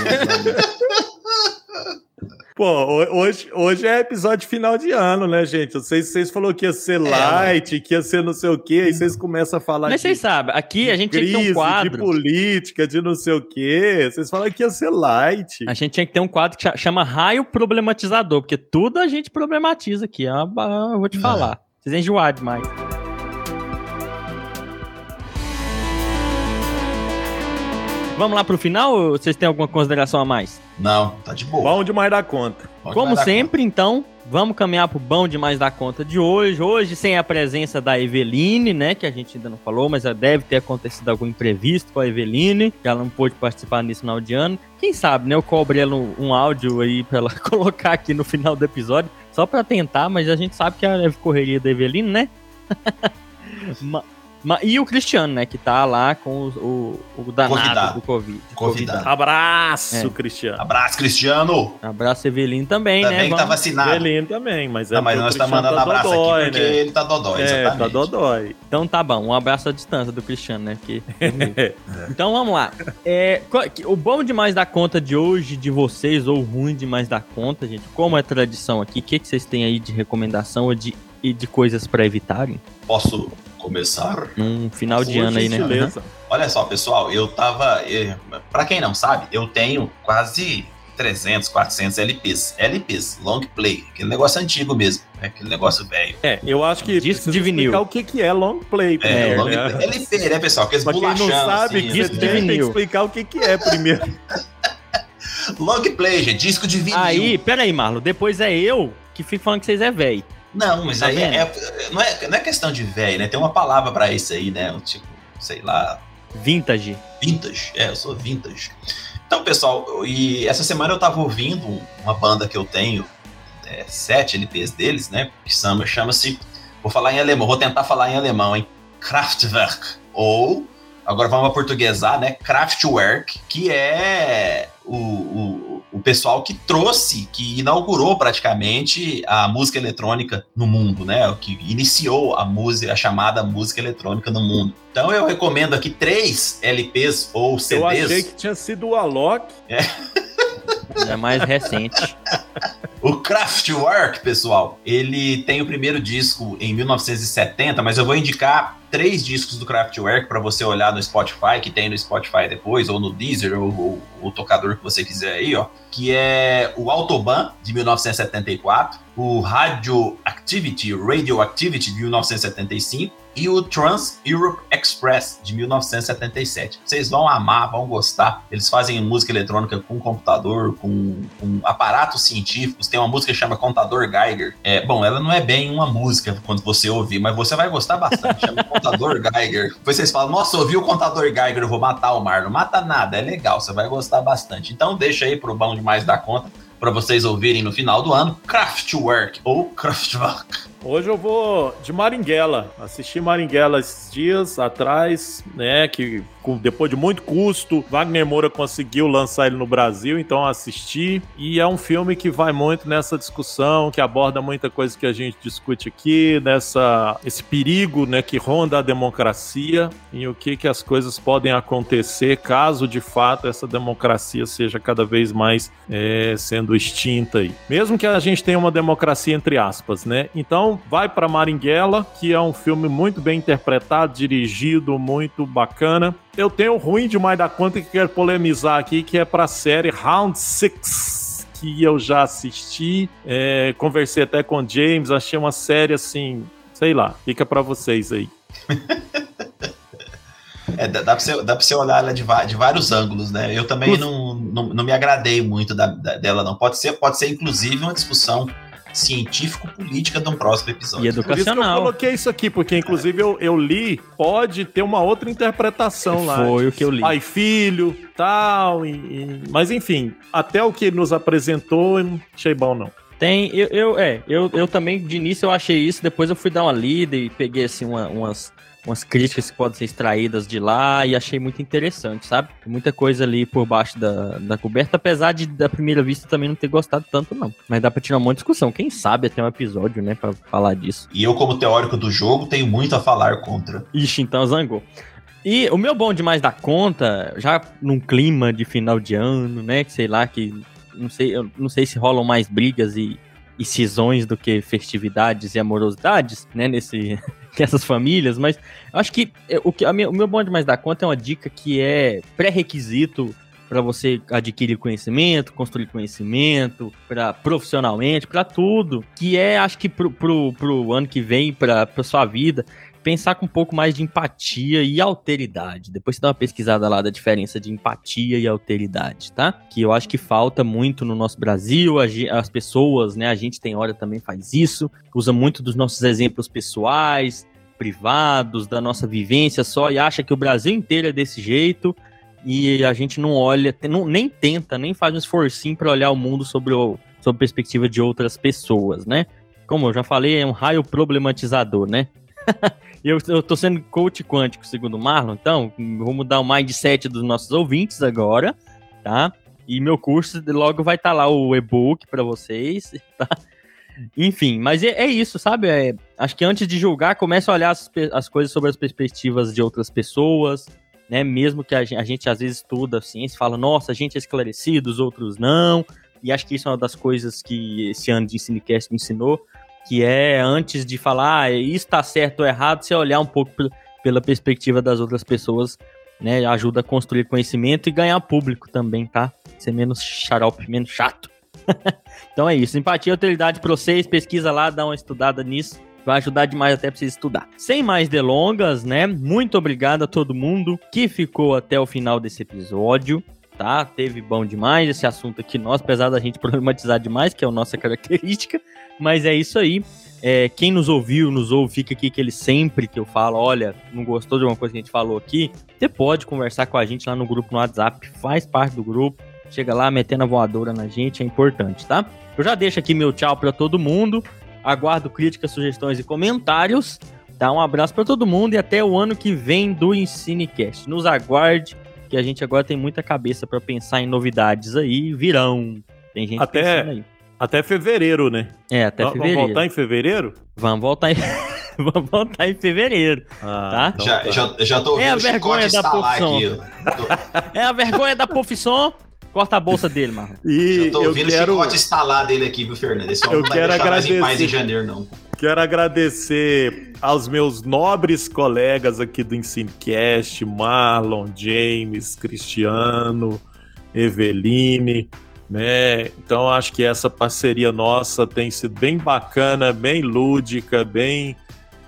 Pô, hoje, hoje é episódio final de ano, né, gente? Vocês, vocês falaram que ia ser é, light, que ia ser não sei o quê, aí vocês começam a falar. Mas vocês sabem, aqui a gente crise, tinha que ter um quadro. De política, de não sei o quê. Vocês falaram que ia ser light. A gente tinha que ter um quadro que chama Raio Problematizador, porque tudo a gente problematiza aqui. É eu vou te falar. Vocês enjoar demais. Vamos lá pro final ou vocês têm alguma consideração a mais? Não, tá de boa. Bom demais da conta. Bom Como sempre, então, vamos caminhar pro bom demais da conta de hoje. Hoje, sem a presença da Eveline, né? Que a gente ainda não falou, mas já deve ter acontecido algum imprevisto com a Eveline, que ela não pôde participar nesse final de ano. Quem sabe, né? Eu cobre ela um, um áudio aí pra ela *laughs* colocar aqui no final do episódio, só pra tentar, mas a gente sabe que é a correria da Eveline, né? *laughs* E o Cristiano, né? Que tá lá com o, o, o danado Convidado. do Covid. Convidado. Abraço, É. Cristiano. Abraço, Cristiano. Abraço, Eveline também, Também né? que tá Vamos- vacinado. Belino também, mas é Não, mas nós tá Cristiano mandando abraço dodói, aqui porque né? ele tá dodói, É, exatamente. tá dodói. Então tá bom, um abraço à distância do Cristiano, né? Porque... *laughs* então vamos lá. É, que- o bom demais da conta de hoje de vocês, ou ruim demais da conta, gente, como é tradição aqui, o que, que vocês têm aí de recomendação ou de, e de coisas pra evitarem? Posso começar? Num final de ano aí, né? Olha só, pessoal, eu tava. eh, Pra quem não sabe, eu tenho quase 300, 400 LPs. LPs, long play. Aquele negócio antigo mesmo. né? Aquele negócio velho. É, eu acho que Disco de vinil. explicar o que, que é long play. É, primeiro, long né? play. LP, né, pessoal? Aqueles quem não bolachão, sabe, assim, que disco de tem, tem que vinil. explicar o que, que é primeiro. *laughs* Long play, gente. Disco de vinil. Aí, peraí, Marlon, depois é eu que fico falando que vocês é velho. Não, mas Tá aí é, é- não, é, não é questão de velho, né? Tem uma palavra pra isso aí, né? Tipo, sei lá, Vintage. vintage. É, eu sou vintage. Então, pessoal, e essa semana eu tava ouvindo uma banda que eu tenho, é, sete LPs deles, né? Que chama- chama-se. Vou falar em alemão, vou tentar falar em alemão, hein? Kraftwerk. Ou, agora vamos portuguesar, né? Kraftwerk, que é o, o, o pessoal que trouxe, que inaugurou praticamente a música eletrônica no mundo, né? O que iniciou a música, a chamada música eletrônica no mundo. Então eu recomendo aqui três LPs ou CDs. Eu achei que tinha sido o Alok. É *laughs* mais recente. O Kraftwerk, pessoal, ele tem o primeiro disco em 1970, mas eu vou indicar três discos do Kraftwerk para você olhar no Spotify, que tem no Spotify depois, ou no Deezer, ou, ou o tocador que você quiser aí, ó. Que é o Autobahn, de 1974, o Radioactivity, Radioactivity, de 1975, e o Trans Europe Express, de 1977. Vocês vão amar, vão gostar. Eles fazem música eletrônica com computador, com, com aparatos científicos. Tem uma música que chama Contador Geiger. É, bom, ela não é bem uma música quando você ouvir, mas você vai gostar bastante. Chama *laughs* Contador Geiger. Depois vocês falam, nossa, ouvi o Contador Geiger, eu vou matar o Marlon. Mata nada, é legal, você vai gostar bastante. Então deixa aí pro bom demais da conta para vocês ouvirem no final do ano. Kraftwerk ou Kraftwerk. Hoje eu vou de Maringuela. Assisti Maringuela esses dias atrás, né? Que depois de muito custo, Wagner Moura conseguiu lançar ele no Brasil, então assisti. E é um filme que vai muito nessa discussão, que aborda muita coisa que a gente discute aqui, nessa esse perigo, né, que ronda a democracia e o que que as coisas podem acontecer caso de fato essa democracia seja cada vez mais é, sendo extinta aí. Mesmo que a gente tenha uma democracia entre aspas, né? Então vai para Maringuela, que é um filme muito bem interpretado, dirigido, muito bacana. Eu tenho ruim demais da conta que quero polemizar aqui, que é para a série Round Six que eu já assisti, é, conversei até com o James, achei uma série assim, sei lá, fica para vocês aí. *laughs* É, dá, dá, pra você, olhar ela de, de vários ângulos, né? Eu também não, não, não me agradei muito da- da- dela, não. Pode ser, pode ser, inclusive, uma discussão científico-política de um próximo episódio. E Por isso que eu educacional. coloquei isso aqui, porque inclusive eu, eu li, pode ter uma outra interpretação lá. Foi o que eu li. Pai filho, tal, e, e- mas enfim, até o que ele nos apresentou, eu não achei bom não. Tem, eu, eu- é, eu, eu também, de início eu achei isso, depois eu fui dar uma lida e peguei, assim, uma- umas, umas críticas que podem ser extraídas de lá e achei muito interessante, sabe? Muita coisa ali por baixo da, da coberta, apesar de, da primeira vista, também não ter gostado tanto, não. Mas dá pra tirar uma discussão, quem sabe até um episódio, né, pra falar disso. E eu, como teórico do jogo, tenho muito a falar contra. Ixi, então zangou. E o meu bom demais da conta, já num clima de final de ano, né? Que sei lá, que não sei, eu não sei se rolam mais brigas e, e cisões do que festividades e amorosidades, né? Nesse, nessas famílias, mas acho que é, o, que minha- o meu bom demais da conta é uma dica que é pré-requisito para você adquirir conhecimento, construir conhecimento, para profissionalmente, para tudo, que é, acho que pro, pro, pro ano que vem, para sua vida, pensar com um pouco mais de empatia e alteridade. Depois você dá uma pesquisada lá da diferença de empatia e alteridade, tá? Que eu acho que falta muito no nosso Brasil, as pessoas, né? A gente tem hora também faz isso, usa muito dos nossos exemplos pessoais, privados, da nossa vivência só e acha que o Brasil inteiro é desse jeito e a gente não olha, não- nem tenta, nem faz um esforcinho para olhar o mundo sobre, o, sobre a perspectiva de outras pessoas, né? Como eu já falei, é um raio problematizador, né? *laughs* eu, eu tô sendo coach quântico, segundo o Marlon, então vou mudar o mindset dos nossos ouvintes agora, tá? E meu curso logo vai estar lá o e-book para vocês, *laughs* tá? Enfim, mas é, é isso, sabe? É, acho que antes de julgar, comece a olhar as, as coisas sobre as perspectivas de outras pessoas, né? Mesmo que a gente, a gente às vezes estuda ciência fala, nossa, a gente é esclarecido, os outros não. E acho que isso é uma das coisas que esse ano de Ensinecast me ensinou, que é antes de falar, ah, isso tá certo ou errado, você olhar um pouco pel- pela perspectiva das outras pessoas, né? Ajuda a construir conhecimento e ganhar público também, tá? Ser menos xarope, menos chato. *laughs* então é isso. Empatia e utilidade pra vocês. Pesquisa lá, dá uma estudada nisso. Vai ajudar demais até pra vocês estudar. Sem mais delongas, né? Muito obrigado a todo mundo que ficou até o final desse episódio. Tá? Teve bom demais esse assunto aqui nosso, apesar da gente problematizar demais, que é a nossa *laughs* característica. Mas é isso aí. É, quem nos ouviu, nos ouve, fica aqui que ele sempre que eu falo, olha, não gostou de alguma coisa que a gente falou aqui, você pode conversar com a gente lá no grupo no WhatsApp, faz parte do grupo. Chega lá metendo a voadora na gente, é importante, tá? Eu já deixo aqui meu tchau pra todo mundo. Aguardo críticas, sugestões e comentários. Dá um abraço pra todo mundo e até o ano que vem do Ensinecast. Nos aguarde, que a gente agora tem muita cabeça pra pensar em novidades aí. Virão. Tem gente Até pensando aí. Até fevereiro, né? É, até Vamos fevereiro. voltar em fevereiro? Vamos voltar em... *laughs* Vamos voltar em fevereiro. Ah, Tá? então já, tá. já, já tô É a ouvindo o vergonha chicote da estalar profissão. Tô- É a vergonha da profissão. Corta a bolsa dele, Marlon. E Já tô eu ouvindo quero, o chicote estalar dele aqui, viu, Fernando? Esse Eu quero deixar mais agradecer. em janeiro, não. quero agradecer aos meus nobres colegas aqui do Ensinecast, Marlon, James, Cristiano, Eveline, né? Então acho que essa parceria nossa tem sido bem bacana, bem lúdica, bem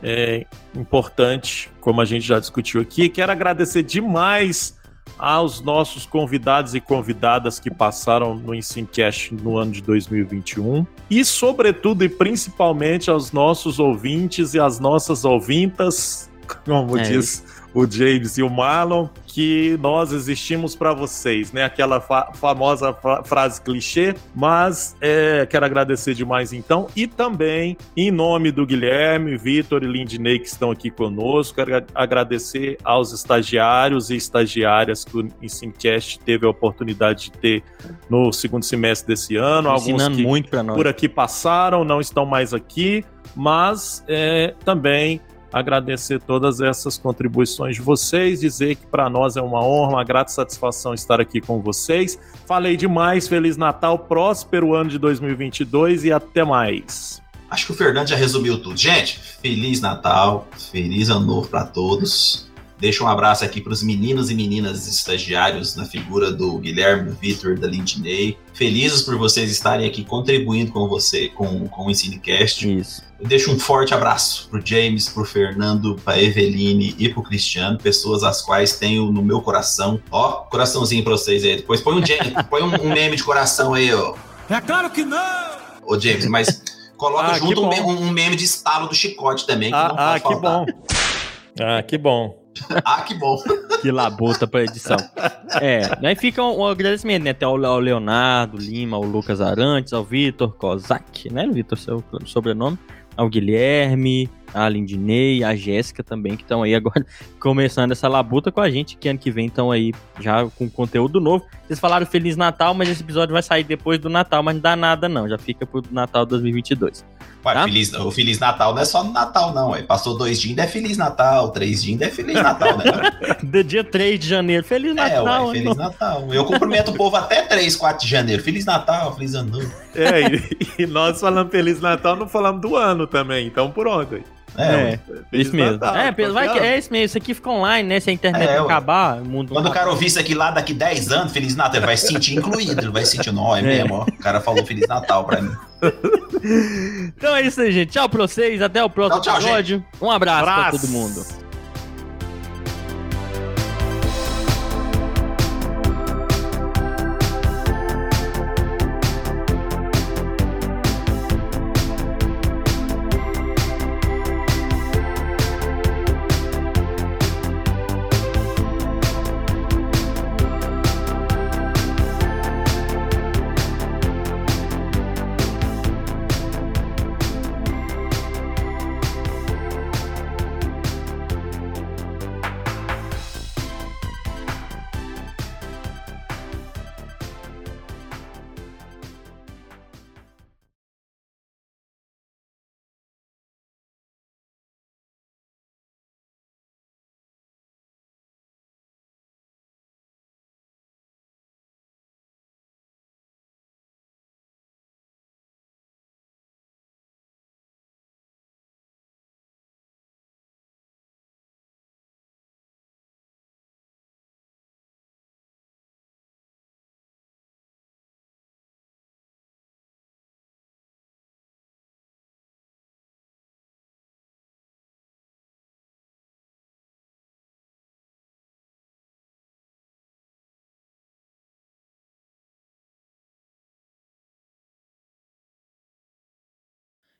é, importante, como a gente já discutiu aqui. Quero agradecer demais aos nossos convidados e convidadas que passaram no Ensinecast no ano de 2021 e, sobretudo e principalmente, aos nossos ouvintes e às nossas ouvintas, como É diz o James e o Marlon, que nós existimos para vocês, né? Aquela fa- famosa fra- frase clichê, mas é, quero agradecer demais então e também em nome do Guilherme, Vitor e Lindney que estão aqui conosco, quero agra- agradecer aos estagiários e estagiárias que o Ensincast teve a oportunidade de ter no segundo semestre desse ano, alguns Ensinando que muito pra nós. por aqui passaram, não estão mais aqui, mas é, também agradecer todas essas contribuições de vocês, dizer que para nós é uma honra, uma grata satisfação estar aqui com vocês. Falei demais, Feliz Natal, próspero ano de 2022 e até mais. Acho que o Fernando já resumiu tudo. Gente, Feliz Natal, Feliz Ano Novo para todos. Deixa um abraço aqui para os meninos e meninas estagiários na figura do Guilherme, do Vitor, da Lindney. Felizes por vocês estarem aqui contribuindo com você, com, com o Ensinecast. Isso. Eu deixo um forte abraço pro James, pro Fernando, pra Eveline e pro Cristiano, pessoas as quais tenho no meu coração. Ó, coraçãozinho pra vocês aí. Depois põe um, James, *laughs* põe um, um meme de coração aí, ó. É claro que não! Ô, James, mas coloca Ah, junto um um meme de estalo do chicote também, que não Ah, pode ah, que bom. Ah, que bom. *laughs* Ah, que bom. Que labuta pra edição. É, daí fica um, um agradecimento, né? Até ao, ao Leonardo Lima, ao Lucas Arantes, ao Vitor Kozak, né? Vitor, seu sobrenome. Ao Guilherme, a Lindinei, a Jéssica também, que estão aí agora *laughs* começando essa labuta com a gente, que ano que vem estão aí já com conteúdo novo. Vocês falaram Feliz Natal, mas esse episódio vai sair depois do Natal, mas não dá nada não, já fica pro Natal 2022. Ué, Tá? feliz, o Feliz Natal não é só no Natal, não. Ué. Passou dois dias, ainda é Feliz Natal. Três dias, ainda é Feliz Natal, né? *laughs* Do dia 3 de janeiro, Feliz É, Natal! ué, Feliz Natal. Eu cumprimento o povo até 3, 4 de janeiro. Feliz Natal, Feliz Ano Novo. É, e, e nós falamos Feliz Natal, não falamos do ano também, então por onde? É, Feliz isso mesmo. Natal, é, qualquer vai que, é isso mesmo. Isso aqui fica online, né? Se a internet É, acabar, o mundo. Quando o cara ouvir isso aqui lá daqui 10 anos, Feliz Natal, ele vai se sentir incluído, ele vai se sentir, não, é mesmo, ó. O cara falou Feliz Natal pra mim. *laughs* Então é isso aí, gente. Tchau pra vocês. Até o próximo Tchau, tchau, episódio. Um abraço, pra Abraço. todo mundo.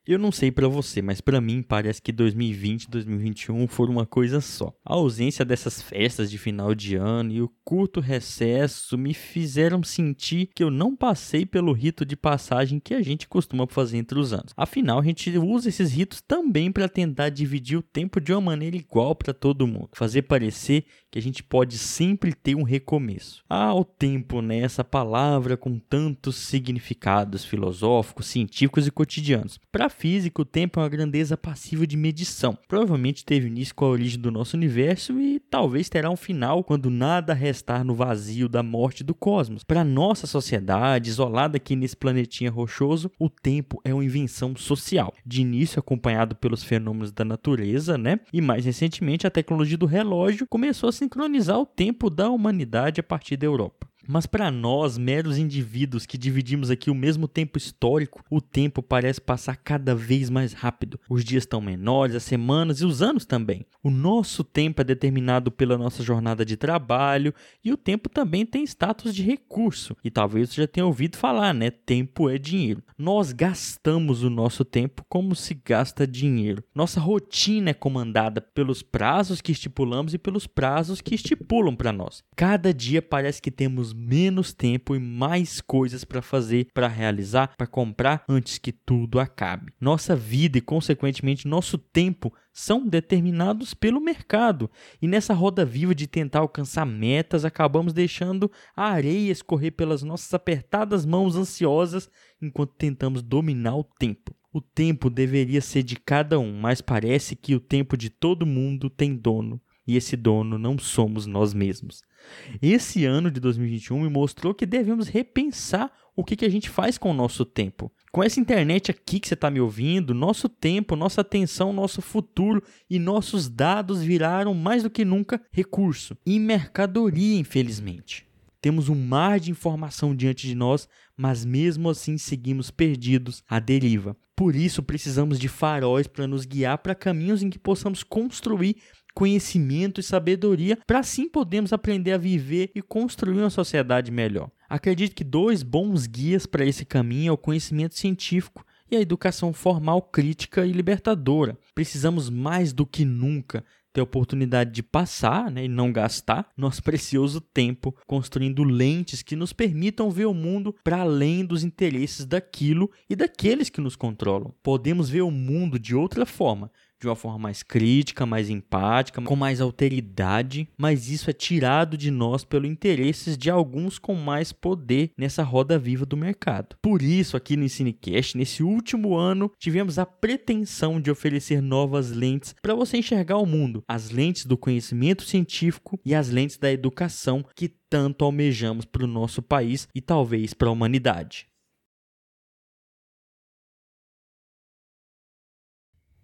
Eu não sei pra você, mas pra mim parece que 2020 e 2021 foram uma coisa só. A ausência dessas festas de final de ano e o curto recesso me fizeram sentir que eu não passei pelo rito de passagem que a gente costuma fazer entre os anos. Afinal, a gente usa esses ritos também pra tentar dividir o tempo de uma maneira igual pra todo mundo, fazer parecer que a gente pode sempre ter um recomeço. Ah, o tempo, né? Essa palavra com tantos significados filosóficos, científicos e cotidianos. Para física, o tempo é uma grandeza passível de medição. Provavelmente teve início com a origem do nosso universo e talvez terá um final quando nada restar no vazio da morte do cosmos. Para nossa sociedade, isolada aqui nesse planetinha rochoso, o tempo é uma invenção social. De início acompanhado pelos fenômenos da natureza, né? E mais recentemente a tecnologia do relógio começou a sincronizar o tempo da humanidade a partir da Europa. Mas para nós, meros indivíduos que dividimos aqui o mesmo tempo histórico, o tempo parece passar cada vez mais rápido. Os dias estão menores, as semanas e os anos também. O nosso tempo é determinado pela nossa jornada de trabalho e o tempo também tem status de recurso. E talvez você já tenha ouvido falar, né? Tempo é dinheiro. Nós gastamos o nosso tempo como se gasta dinheiro. Nossa rotina é comandada pelos prazos que estipulamos e pelos prazos que estipulam para nós. Cada dia parece que temos menos tempo e mais coisas para fazer, para realizar, para comprar antes que tudo acabe. Nossa vida e, consequentemente, nosso tempo são determinados pelo mercado. E nessa roda viva de tentar alcançar metas, acabamos deixando a areia escorrer pelas nossas apertadas mãos ansiosas enquanto tentamos dominar o tempo. O tempo deveria ser de cada um, mas parece que o tempo de todo mundo tem dono. E esse dono não somos nós mesmos. Esse ano de 2021 me mostrou que devemos repensar o que, que a gente faz com o nosso tempo. Com essa internet aqui que você está me ouvindo, nosso tempo, nossa atenção, nosso futuro e nossos dados viraram mais do que nunca recurso e mercadoria, infelizmente. Temos um mar de informação diante de nós, mas mesmo assim seguimos perdidos à deriva. Por isso precisamos de faróis para nos guiar para caminhos em que possamos construir conhecimento e sabedoria para assim podermos aprender a viver e construir uma sociedade melhor. Acredito que dois bons guias para esse caminho é o conhecimento científico e a educação formal crítica e libertadora. Precisamos mais do que nunca ter a oportunidade de passar né, e não gastar nosso precioso tempo construindo lentes que nos permitam ver o mundo para além dos interesses daquilo e daqueles que nos controlam. Podemos ver o mundo de outra forma, de uma forma mais crítica, mais empática, com mais alteridade, mas isso é tirado de nós pelos interesses de alguns com mais poder nessa roda viva do mercado. Por isso, aqui no Ensinecast, nesse último ano, tivemos a pretensão de oferecer novas lentes para você enxergar o mundo, as lentes do conhecimento científico e as lentes da educação que tanto almejamos para o nosso país e talvez para a humanidade.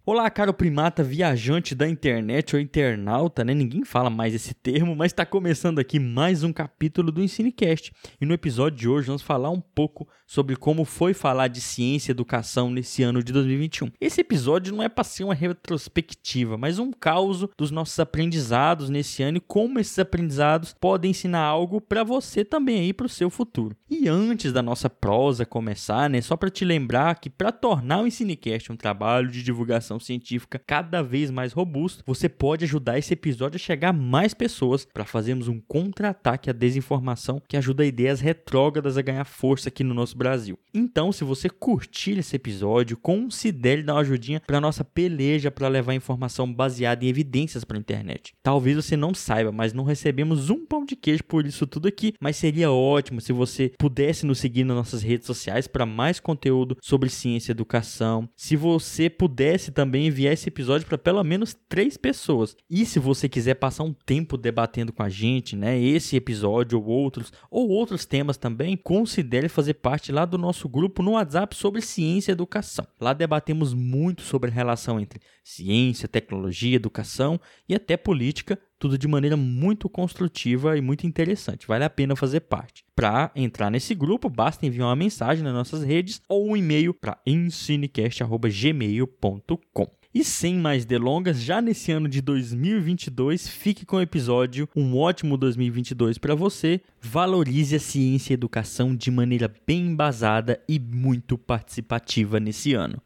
Olá, caro primata viajante da internet ou internauta, né? Ninguém fala mais esse termo, mas está começando aqui mais um capítulo do Ensinecast. E no episódio de hoje vamos falar um pouco sobre como foi falar de ciência e educação nesse ano de 2021. Esse episódio não é para ser uma retrospectiva, mas um caos dos nossos aprendizados nesse ano e como esses aprendizados podem ensinar algo para você também aí para o seu futuro. E antes da nossa prosa começar, né, só para te lembrar que para tornar o Ensinecast um trabalho de divulgação científica cada vez mais robusto, você pode ajudar esse episódio a chegar a mais pessoas para fazermos um contra-ataque à desinformação que ajuda ideias retrógradas a ganhar força aqui no nosso Brasil. Então, se você curtir esse episódio, considere dar uma ajudinha para nossa peleja para levar informação baseada em evidências para a internet. Talvez você não saiba, mas não recebemos um pão de queijo por isso tudo aqui, mas seria ótimo se você pudesse nos seguir nas nossas redes sociais para mais conteúdo sobre ciência e educação. Se você pudesse também também enviar esse episódio para pelo menos três pessoas. E se você quiser passar um tempo debatendo com a gente, né, esse episódio ou outros, ou outros temas também, considere fazer parte lá do nosso grupo no WhatsApp sobre ciência e educação. Lá debatemos muito sobre a relação entre ciência, tecnologia, educação e até política tudo de maneira muito construtiva e muito interessante. Vale a pena fazer parte. Para entrar nesse grupo, basta enviar uma mensagem nas nossas redes ou um e-mail para ensinecast.gmail.com. E sem mais delongas, já nesse ano de 2022, fique com o episódio Um ótimo 2022 para você. Valorize a ciência e a educação de maneira bem embasada e muito participativa nesse ano.